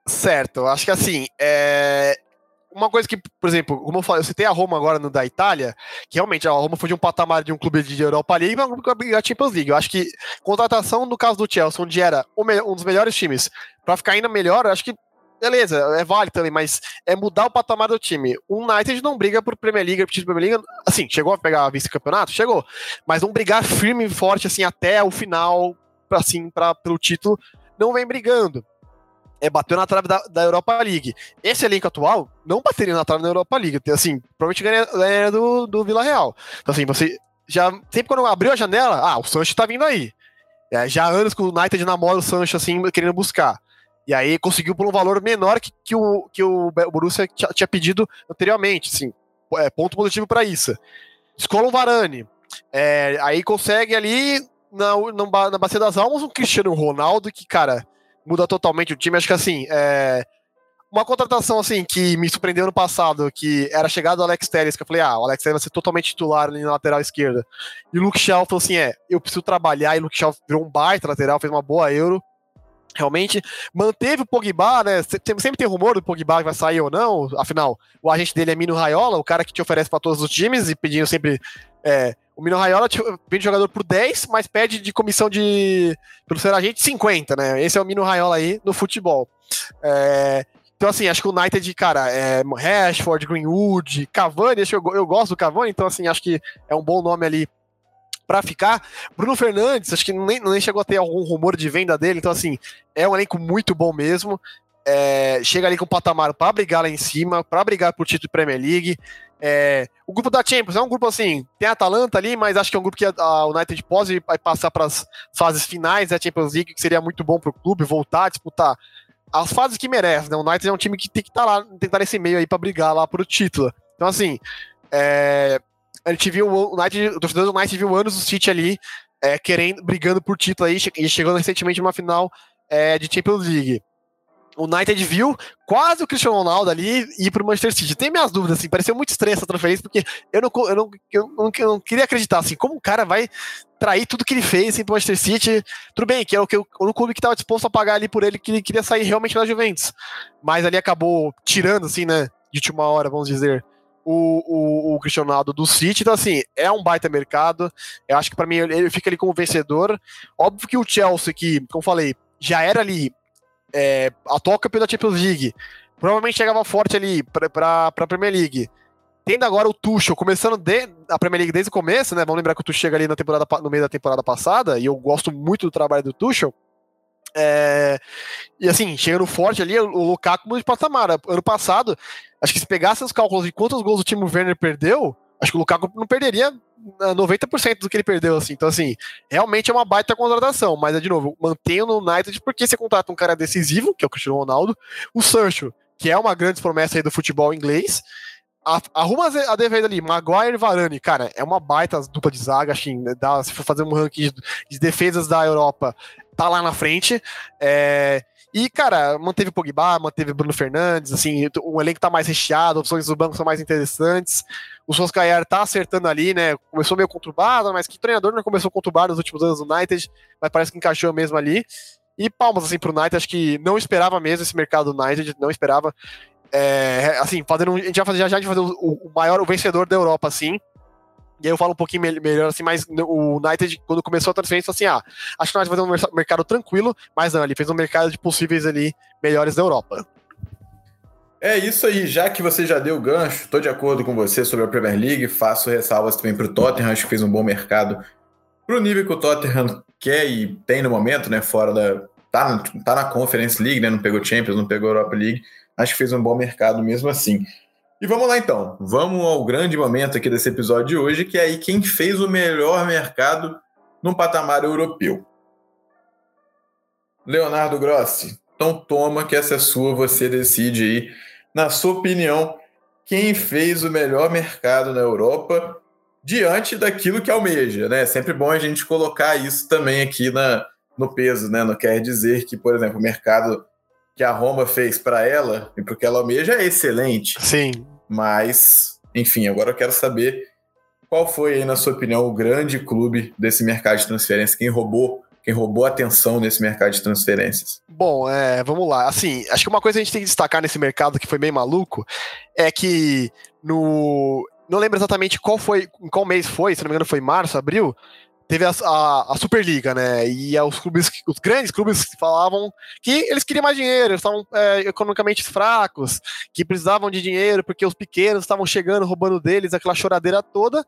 [SPEAKER 2] Certo, acho que assim, é... uma coisa que, por exemplo, como eu falei, eu citei a Roma agora no da Itália, que realmente a Roma foi de um patamar de um clube de Europa League para um clube da Champions League. Eu acho que contratação no caso do Chelsea, onde era um dos melhores times, para ficar ainda melhor, acho que beleza, é válido também, mas é mudar o patamar do time. O United não briga por Premier League, por Premier League, assim, chegou a pegar vice-campeonato? Chegou, mas não brigar firme e forte, assim, até o final, assim, para o título, não vem brigando é, bateu na trave da, da Europa League. Esse elenco atual não bateria na trave da Europa League. Assim, provavelmente ganharia do, do Vila Real. Então, assim, você já. Sempre quando abriu a janela, ah, o Sancho tá vindo aí. É, já há anos que o United namora o Sancho, assim, querendo buscar. E aí conseguiu por um valor menor que, que, o, que o Borussia tinha pedido anteriormente. Assim, é, ponto positivo para isso. Escola um Varane. É, aí consegue ali na, na, na Bacia das Almas um Cristiano Ronaldo que, cara muda totalmente o time. Acho que assim, é... uma contratação assim que me surpreendeu no passado, que era a chegada do Alex Telles, que eu falei, ah, o Alex Telles vai ser totalmente titular ali na lateral esquerda. E o Luke Shaw falou assim, é, eu preciso trabalhar, e o Luke Shaw virou um baita lateral, fez uma boa Euro. Realmente manteve o Pogba, né? Sempre tem rumor do Pogba que vai sair ou não. Afinal, o agente dele é Mino Raiola, o cara que te oferece para todos os times e pedindo sempre é, o Mino Raiola vende jogador por 10, mas pede de comissão de. pelo ser agente 50, né? Esse é o Mino Raiola aí no futebol. É, então, assim, acho que o United, cara, é Rashford, Greenwood, Cavani, eu, eu gosto do Cavani, então, assim, acho que é um bom nome ali para ficar. Bruno Fernandes, acho que nem, nem chegou a ter algum rumor de venda dele, então, assim, é um elenco muito bom mesmo. é, chega ali com o patamar para brigar lá em cima, para brigar por título de Premier League. É, o grupo da Champions é um grupo assim, tem a Atalanta ali, mas acho que é um grupo que a, United pode vai passar para as fases finais da Champions League, que seria muito bom para o clube voltar a disputar as fases que merece, né? O United é um time que tem que estar tá lá, tem que estar tá nesse meio aí para brigar lá por o título. Então, assim, é, a gente viu o United, o torcedor do United viu anos o City ali é, querendo, brigando por título aí, e chegando recentemente numa final é, de Champions League o United viu quase o Cristiano Ronaldo ali ir pro Manchester City. Tem minhas dúvidas, assim, pareceu muito estranho essa transferência, porque eu não, eu não, eu não, eu não queria acreditar, assim, como o cara vai trair tudo que ele fez assim, pro Manchester City. Tudo bem, que é o, que, o clube que estava disposto a pagar ali por ele, que ele queria sair realmente da Juventus. Mas ali acabou tirando, assim, né, de última hora, vamos dizer, o, o, o, Cristiano Ronaldo do City. Então, assim, é um baita mercado. Eu acho que para mim ele fica ali como vencedor. Óbvio que o Chelsea, que, como falei, já era ali é, atual campeão da Champions League, provavelmente chegava forte ali para a Premier League. Tendo agora o Tuchel, começando de, a Premier League desde o começo, né? Vamos lembrar que o Tuchel chega ali na temporada, no meio da temporada passada, e eu gosto muito do trabalho do Tuchel. É, e assim, chegando forte ali, o Lukaku de patamar. Ano passado, acho que se pegasse os cálculos de quantos gols o time Werner perdeu, acho que o Lukaku não perderia 90% do que ele perdeu, assim. Então, assim, realmente é uma baita contratação. Mas, é, de novo, mantenho no United porque você contrata um cara decisivo, que é o Cristiano Ronaldo, o Sancho, que é uma grande promessa aí do futebol inglês. Arruma a defesa ali, Maguire e Varane, cara, é uma baita dupla de zaga, assim, dá, se for fazer um ranking de defesas da Europa, tá lá na frente. É, e, cara, manteve o Pogba, manteve Bruno Fernandes, assim, o elenco tá mais recheado, opções do banco são mais interessantes. O Solskjaer tá acertando ali, né? Começou meio conturbado, mas que treinador não começou conturbado nos últimos anos do United, mas parece que encaixou mesmo ali. E palmas, assim, pro United, acho que não esperava mesmo esse mercado do United, não esperava. É, assim, fazendo, a gente vai fazer já, já a gente vai fazer o, o maior, o vencedor da Europa, assim, e aí eu falo um pouquinho melhor assim, mas o United, quando começou a transferência, assim, ah, acho que nós vamos fazer um mercado tranquilo, mas não, ele fez um mercado de possíveis ali melhores da Europa.
[SPEAKER 1] É isso aí, já que você já deu o gancho, estou de acordo com você sobre a Premier League, faço ressalvas também para o Tottenham, acho que fez um bom mercado para o nível que o Tottenham quer e tem no momento, né, fora da... tá, tá na Conference League, né, não pegou Champions, não pegou Europa League, acho que fez um bom mercado mesmo assim. E vamos lá então, vamos ao grande momento aqui desse episódio de hoje, que é aí quem fez o melhor mercado no patamar europeu. Leonardo Grossi, então toma que essa é sua, você decide aí, na sua opinião, quem fez o melhor mercado na Europa diante daquilo que almeja, né? É sempre bom a gente colocar isso também aqui na, no peso, né? Não quer dizer que, por exemplo, o mercado que a Roma fez para ela e porque ela almeja é excelente.
[SPEAKER 2] Sim.
[SPEAKER 1] Mas, enfim, agora eu quero saber qual foi, aí, na sua opinião, o grande clube desse mercado de transferência? Quem roubou quem roubou a atenção nesse mercado de transferências?
[SPEAKER 2] Bom, é, vamos lá. Assim, acho que uma coisa que a gente tem que destacar nesse mercado que foi bem maluco é que no. Não lembro exatamente qual foi, em qual mês foi, se não me engano foi março, abril, teve a, a, a, Superliga, né? E os clubes, os grandes clubes falavam que eles queriam mais dinheiro, eles estavam é, economicamente fracos, que precisavam de dinheiro porque os pequenos estavam chegando, roubando deles, aquela choradeira toda.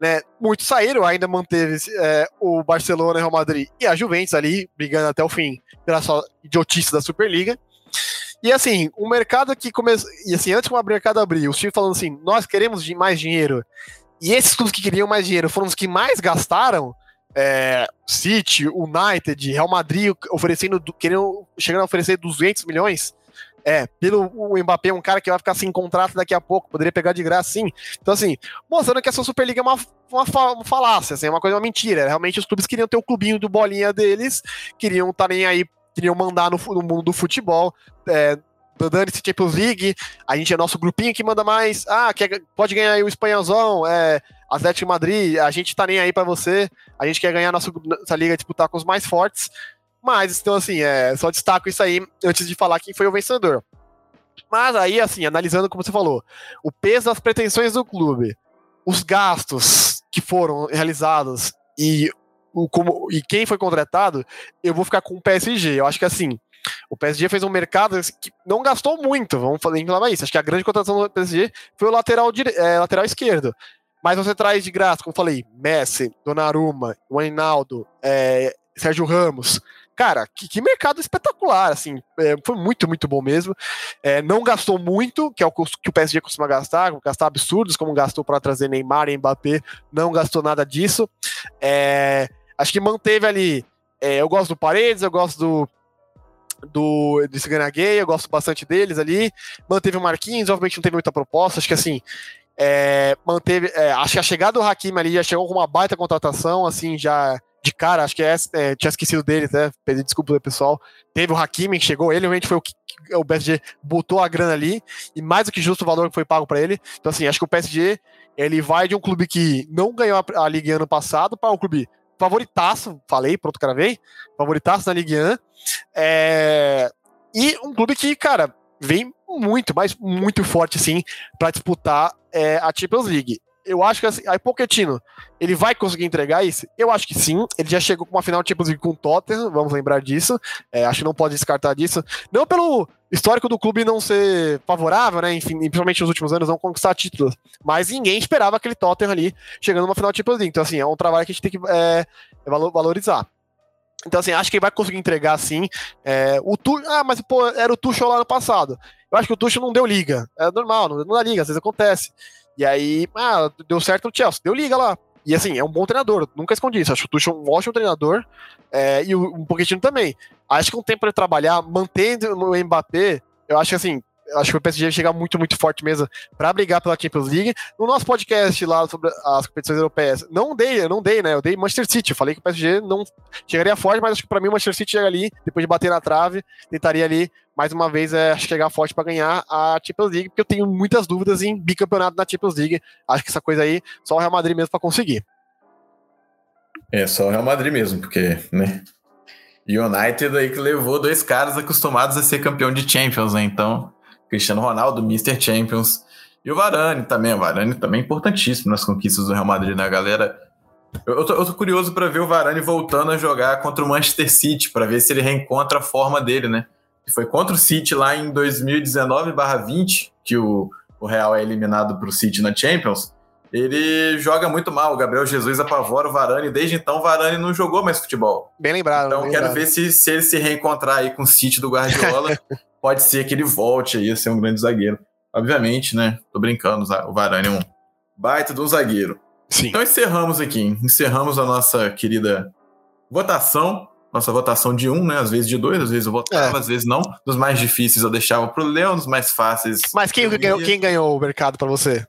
[SPEAKER 2] Né, muitos saíram, ainda manteve é, o Barcelona, o Real Madrid e a Juventus ali, brigando até o fim pela sua idiotice da Superliga. E assim, o mercado que começou. E assim, antes que o mercado abrir, os times falando assim: nós queremos mais dinheiro. E esses clubes que queriam mais dinheiro foram os que mais gastaram. É, City, United, Real Madrid oferecendo, querendo, chegando a oferecer 200 milhões. É, pelo o Mbappé, é um cara que vai ficar sem contrato daqui a pouco, poderia pegar de graça sim. Então, assim, mostrando que essa Superliga é uma, uma, uma falácia, assim, é uma coisa, uma mentira. Realmente os clubes queriam ter o clubinho do bolinha deles, queriam estar tá nem aí, queriam mandar no, no mundo do futebol. É, dane-se Champions League, a gente é nosso grupinho que manda mais. Ah, quer, pode ganhar aí o espanholzão, é, Atlético Madrid, a gente tá nem aí para você, a gente quer ganhar nossa, nossa liga, disputar com os mais fortes. Mas, então, assim, é, só destaco isso aí antes de falar quem foi o vencedor. Mas aí, assim, analisando como você falou, o peso das pretensões do clube, os gastos que foram realizados e, o, como, e quem foi contratado, eu vou ficar com o PSG. Eu acho que, assim, o PSG fez um mercado que não gastou muito, vamos falar isso. Acho que a grande contratação do PSG foi o lateral, dire... é, lateral esquerdo. Mas você traz de graça, como eu falei, Messi, Donnarumma, Wijnaldum, é, Sérgio Ramos. Cara, que, que mercado espetacular, assim, é, foi muito, muito bom mesmo. É, não gastou muito, que é o que o PSG costuma gastar, gastar absurdos, como gastou para trazer Neymar e Mbappé, não gastou nada disso. É, acho que manteve ali. É, eu gosto do Paredes, eu gosto do do desse Gay, eu gosto bastante deles ali. Manteve o Marquinhos, obviamente não teve muita proposta. Acho que assim, é, manteve. É, acho que a chegada do Hakimi ali já chegou com uma baita contratação, assim, já de cara, acho que é, é, tinha esquecido dele, né? Pedi desculpa do pessoal. Teve o Hakimi que chegou, ele realmente foi o que o PSG botou a grana ali, e mais do que justo o valor que foi pago para ele. Então, assim, acho que o PSG ele vai de um clube que não ganhou a, a Ligue ano passado para um clube favoritaço, falei, pronto, cravei, favoritaço na Ligue 1. É, e um clube que, cara, vem muito, mas muito forte, assim, para disputar é, a Champions League eu acho que assim, aí Pochettino, ele vai conseguir entregar isso? Eu acho que sim. Ele já chegou com uma final Champions League com o Tottenham, vamos lembrar disso. É, acho que não pode descartar disso. Não pelo histórico do clube não ser favorável, né? Enfim, principalmente nos últimos anos não conquistar títulos. Mas ninguém esperava aquele Tottenham ali chegando numa final Champions League. Então, assim, é um trabalho que a gente tem que é, valorizar. Então, assim, acho que ele vai conseguir entregar sim. É, o tu... Ah, mas pô, era o Tuchel lá no passado. Eu acho que o Tuchel não deu liga. É normal, não, não dá liga, às vezes acontece. E aí, ah, deu certo no Chelsea, deu liga lá. E assim, é um bom treinador, nunca escondi isso. Acho que o Tuchel é um ótimo treinador é, e um pouquinho também. Acho que um tempo para trabalhar, mantendo o Mbappé, eu acho que assim, acho que o PSG chega muito, muito forte mesmo para brigar pela Champions League. No nosso podcast lá sobre as competições europeias, não dei, eu não dei, né? Eu dei Manchester City. Eu falei que o PSG não chegaria forte, mas acho que para mim o Manchester City chega ali, depois de bater na trave, tentaria ali mais uma vez é chegar forte para ganhar a Champions League, porque eu tenho muitas dúvidas em bicampeonato na Champions League. Acho que essa coisa aí só o Real Madrid mesmo para conseguir.
[SPEAKER 1] É, só o Real Madrid mesmo, porque, né? United aí que levou dois caras acostumados a ser campeão de Champions, né? Então, Cristiano Ronaldo, Mr. Champions. E o Varane também. O Varane também é importantíssimo nas conquistas do Real Madrid, né, galera? Eu tô, eu tô curioso para ver o Varane voltando a jogar contra o Manchester City, para ver se ele reencontra a forma dele, né? Foi contra o City lá em 2019/20 que o, o Real é eliminado para o City na Champions. Ele joga muito mal. O Gabriel Jesus apavora o Varane. Desde então, o Varane não jogou mais futebol.
[SPEAKER 2] Bem lembrado.
[SPEAKER 1] Então,
[SPEAKER 2] bem
[SPEAKER 1] quero
[SPEAKER 2] lembrado.
[SPEAKER 1] ver se, se ele se reencontrar aí com o City do Guardiola. [LAUGHS] pode ser que ele volte aí a ser um grande zagueiro. Obviamente, né? Tô brincando, o Varane é um baita de um zagueiro.
[SPEAKER 2] Sim.
[SPEAKER 1] Então encerramos aqui, encerramos a nossa querida votação, nossa votação de um, né? Às vezes de dois, às vezes eu votava,
[SPEAKER 2] É.
[SPEAKER 1] às vezes não. Dos mais difíceis eu deixava pro Leão, dos mais fáceis.
[SPEAKER 2] Mas quem ganhou, quem ganhou o mercado para você?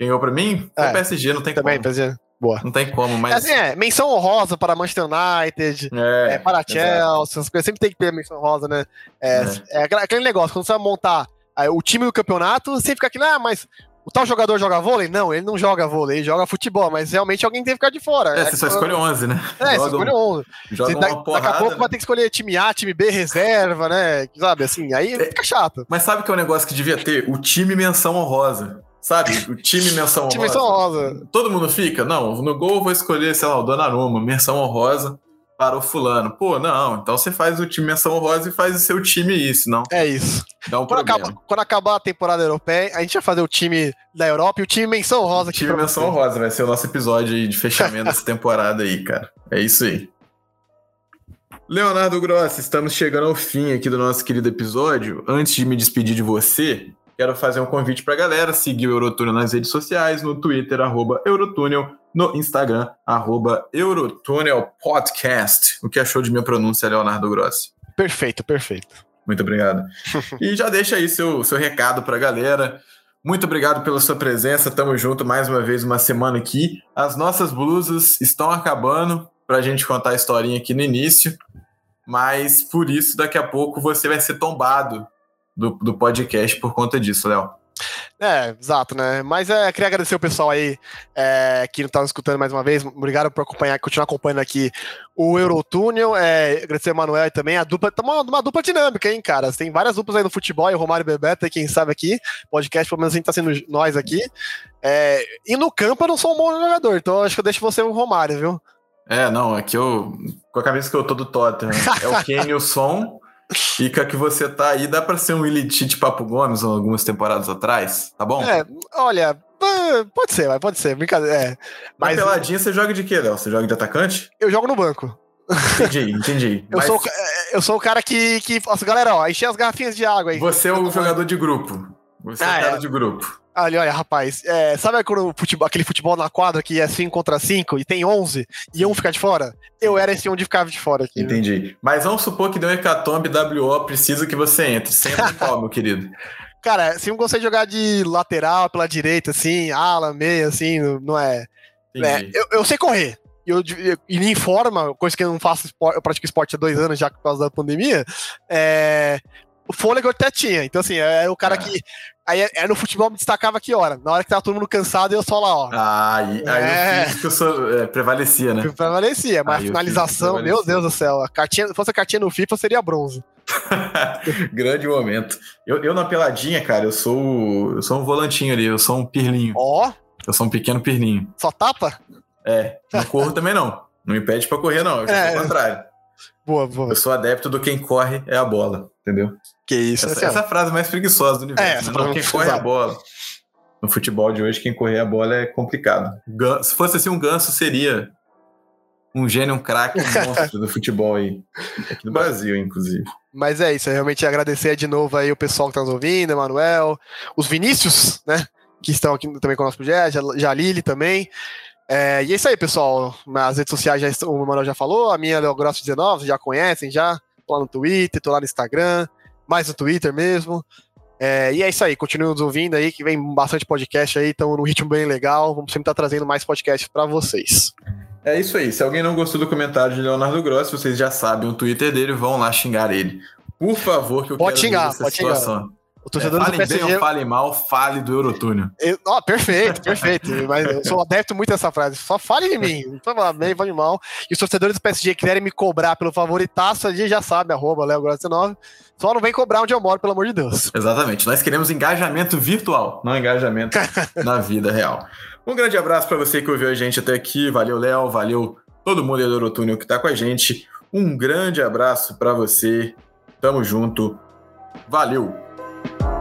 [SPEAKER 1] ganhou pra mim? Foi
[SPEAKER 2] É.
[SPEAKER 1] o PSG, não tem
[SPEAKER 2] Também,
[SPEAKER 1] como.
[SPEAKER 2] PSG. Boa.
[SPEAKER 1] Não tem como, mas.
[SPEAKER 2] Assim, é, menção honrosa para Manchester United,
[SPEAKER 1] é,
[SPEAKER 2] é, para
[SPEAKER 1] exato.
[SPEAKER 2] Chelsea, essas coisas sempre tem que ter menção rosa, né? É,
[SPEAKER 1] É.
[SPEAKER 2] é aquele negócio, quando você vai montar aí, o time do campeonato, você fica aqui, ah, mas o tal jogador joga vôlei? Não, ele não joga vôlei, ele joga futebol, mas realmente alguém tem que ficar de fora.
[SPEAKER 1] É, você só escolhe 11, né?
[SPEAKER 2] É, você
[SPEAKER 1] Joga-
[SPEAKER 2] escolhe 11.
[SPEAKER 1] Joga
[SPEAKER 2] Você
[SPEAKER 1] uma
[SPEAKER 2] da- daqui a
[SPEAKER 1] porrada,
[SPEAKER 2] pouco
[SPEAKER 1] né?
[SPEAKER 2] vai ter que escolher time A, time B, reserva, né? Sabe, assim, aí
[SPEAKER 1] É.
[SPEAKER 2] fica chato.
[SPEAKER 1] Mas sabe que é um negócio que devia ter? O time menção honrosa. Sabe? O time menção [LAUGHS] honrosa.
[SPEAKER 2] Time menção honrosa.
[SPEAKER 1] Todo mundo fica? Não, no gol eu vou escolher, sei lá, o Donnarumma, menção honrosa para o fulano. Pô, não, então você faz o time menção honrosa e faz o seu time isso, não.
[SPEAKER 2] É isso.
[SPEAKER 1] Dá um
[SPEAKER 2] Quando,
[SPEAKER 1] problema.
[SPEAKER 2] acaba- quando acabar a temporada europeia, a gente vai fazer o time da Europa e o time menção rosa aqui
[SPEAKER 1] time menção
[SPEAKER 2] você.
[SPEAKER 1] honrosa vai ser o nosso episódio de fechamento dessa temporada aí, cara. É isso aí. Leonardo Grossi, estamos chegando ao fim aqui do nosso querido episódio. Antes de me despedir de você, quero fazer um convite pra galera seguir o Eurotúnel nas redes sociais, no Twitter, arroba Eurotúnel, no Instagram, arroba Eurotúnel Podcast. O que achou de minha pronúncia, Leonardo Grossi?
[SPEAKER 2] Perfeito, perfeito.
[SPEAKER 1] Muito obrigado. [LAUGHS] e já deixa aí seu, seu recado pra galera. Muito obrigado pela sua presença. Tamo junto mais uma vez, uma semana aqui. As nossas blusas estão acabando pra gente contar a historinha aqui no início. Mas por isso, daqui a pouco você vai ser tombado do, do podcast por conta disso, Léo.
[SPEAKER 2] É, exato, né? Mas é, queria agradecer o pessoal aí é, que não tá nos escutando mais uma vez. Obrigado por acompanhar, continuar acompanhando aqui o Eurotúnel. É, agradecer o Manuel e também a dupla. Tá uma, uma dupla dinâmica, hein, cara? Tem várias duplas aí no futebol, e o Romário e Bebeto, quem sabe aqui. Podcast, pelo menos a gente tá sendo nós aqui. É, e no campo eu não sou um bom jogador, então acho que eu deixo você o Romário, viu?
[SPEAKER 1] É, não, aqui eu. Com a camisa que eu tô do Tottenham, é o [LAUGHS] Kenny e o Son. E com a que você tá aí, dá pra ser um Ilitite Papo Gomes algumas temporadas atrás, tá bom?
[SPEAKER 2] É, olha, ah, pode ser, pode ser, brincadeira. É.
[SPEAKER 1] Mas
[SPEAKER 2] Mas
[SPEAKER 1] peladinha você joga de quê, Léo? Você joga de atacante?
[SPEAKER 2] eu jogo no banco.
[SPEAKER 1] Entendi, [LAUGHS] entendi.
[SPEAKER 2] Eu,
[SPEAKER 1] Mas
[SPEAKER 2] sou, o ca- eu sou o cara que. que nossa, galera, ó, encher as garrafinhas de água aí.
[SPEAKER 1] você é o jogador de grupo. Você é
[SPEAKER 2] Ah,
[SPEAKER 1] o cara
[SPEAKER 2] é.
[SPEAKER 1] de grupo.
[SPEAKER 2] Olha, olha, rapaz, é, sabe futebol- aquele futebol na quadra que é 5 contra 5 e tem 11 e um fica de fora? Eu era esse um de ficava de fora aqui.
[SPEAKER 1] Entendi. Mas vamos supor que deu um hecatombe WO, precisa que você entre. Entra em qual, meu querido? [LAUGHS]
[SPEAKER 2] Cara, se eu gostei de jogar de lateral, pela direita, assim, ala, meia, assim, não- não é. é
[SPEAKER 1] Entendi.
[SPEAKER 2] eu, eu sei correr. E eu, eu, e em forma, coisa que eu não faço eu pratico esporte há dois anos já por causa da pandemia. É, o fôlego eu até tinha. Então, assim, é o cara
[SPEAKER 1] Ah.
[SPEAKER 2] que. Aí é, é no futebol me destacava que hora? Na hora que tava todo mundo cansado, eu só lá, ó.
[SPEAKER 1] Ah, aí, aí
[SPEAKER 2] É.
[SPEAKER 1] o sou- é, prevalecia, né?
[SPEAKER 2] Prevalecia, mas
[SPEAKER 1] Aí
[SPEAKER 2] a finalização, meu. Deus do céu. A cartinha, se fosse a cartinha no FIFA, seria bronze. [LAUGHS]
[SPEAKER 1] Grande momento. Eu, eu na peladinha, cara, eu sou, eu sou um volantinho ali, eu sou um pirlinho.
[SPEAKER 2] Ó,
[SPEAKER 1] Eu sou um pequeno pirlinho.
[SPEAKER 2] só tapa?
[SPEAKER 1] É, não corro também não. Não me impede pra correr, não. Eu
[SPEAKER 2] É.
[SPEAKER 1] sou o contrário.
[SPEAKER 2] Boa, boa.
[SPEAKER 1] Eu sou adepto do quem corre é a bola, entendeu?
[SPEAKER 2] Que isso,
[SPEAKER 1] Essa, essa é a frase mais preguiçosa do
[SPEAKER 2] É,
[SPEAKER 1] universo.
[SPEAKER 2] essa
[SPEAKER 1] né? Não, quem corre é a bola. No futebol de hoje, quem correr a bola é complicado. Se fosse assim, um ganso seria um gênio, um craque, um [LAUGHS] monstro do futebol aí. Aqui no Brasil, inclusive.
[SPEAKER 2] Mas é isso, é realmente agradecer de novo aí o pessoal que tá nos ouvindo, Emanuel, os Vinícius, né? Que estão aqui também com o nosso projeto, já- já a Lili também. É, e é isso aí, pessoal. As redes sociais já estão, o Emanuel já falou, a minha é Leogrosso 19, vocês já conhecem já. Tô lá no Twitter, tô lá no Instagram, mais no Twitter mesmo. É, e é isso aí, continuem nos ouvindo aí, que vem bastante podcast aí, estamos num ritmo bem legal. Vamos sempre estar trazendo mais podcasts para vocês.
[SPEAKER 1] É isso aí. Se alguém não gostou do comentário de Leonardo Grossi, vocês já sabem o Twitter dele, vão lá xingar ele. Por favor, que eu
[SPEAKER 2] Pode
[SPEAKER 1] quero
[SPEAKER 2] xingar,
[SPEAKER 1] ver essa
[SPEAKER 2] pode xingar. O torcedor
[SPEAKER 1] é,
[SPEAKER 2] do
[SPEAKER 1] falem bem
[SPEAKER 2] PSG.
[SPEAKER 1] ou falem mal, fale do Eurotúnel.
[SPEAKER 2] Eu- ó, perfeito, perfeito. [LAUGHS] Mas eu sou adepto muito dessa frase. Só fale de mim. Não fala bem, fale mal. E os torcedores do PSG quiserem me cobrar pelo favoritaço, a gente já sabe, arroba Léo Gross 19. Só não vem cobrar onde eu moro, pelo amor de Deus.
[SPEAKER 1] Exatamente. Nós queremos engajamento virtual, não engajamento [LAUGHS] na vida real. Um grande abraço para você que ouviu a gente até aqui. Valeu, Léo. Valeu todo mundo do Eurotúnel que tá com a gente. Um grande abraço para você. Tamo junto. Valeu. Bye.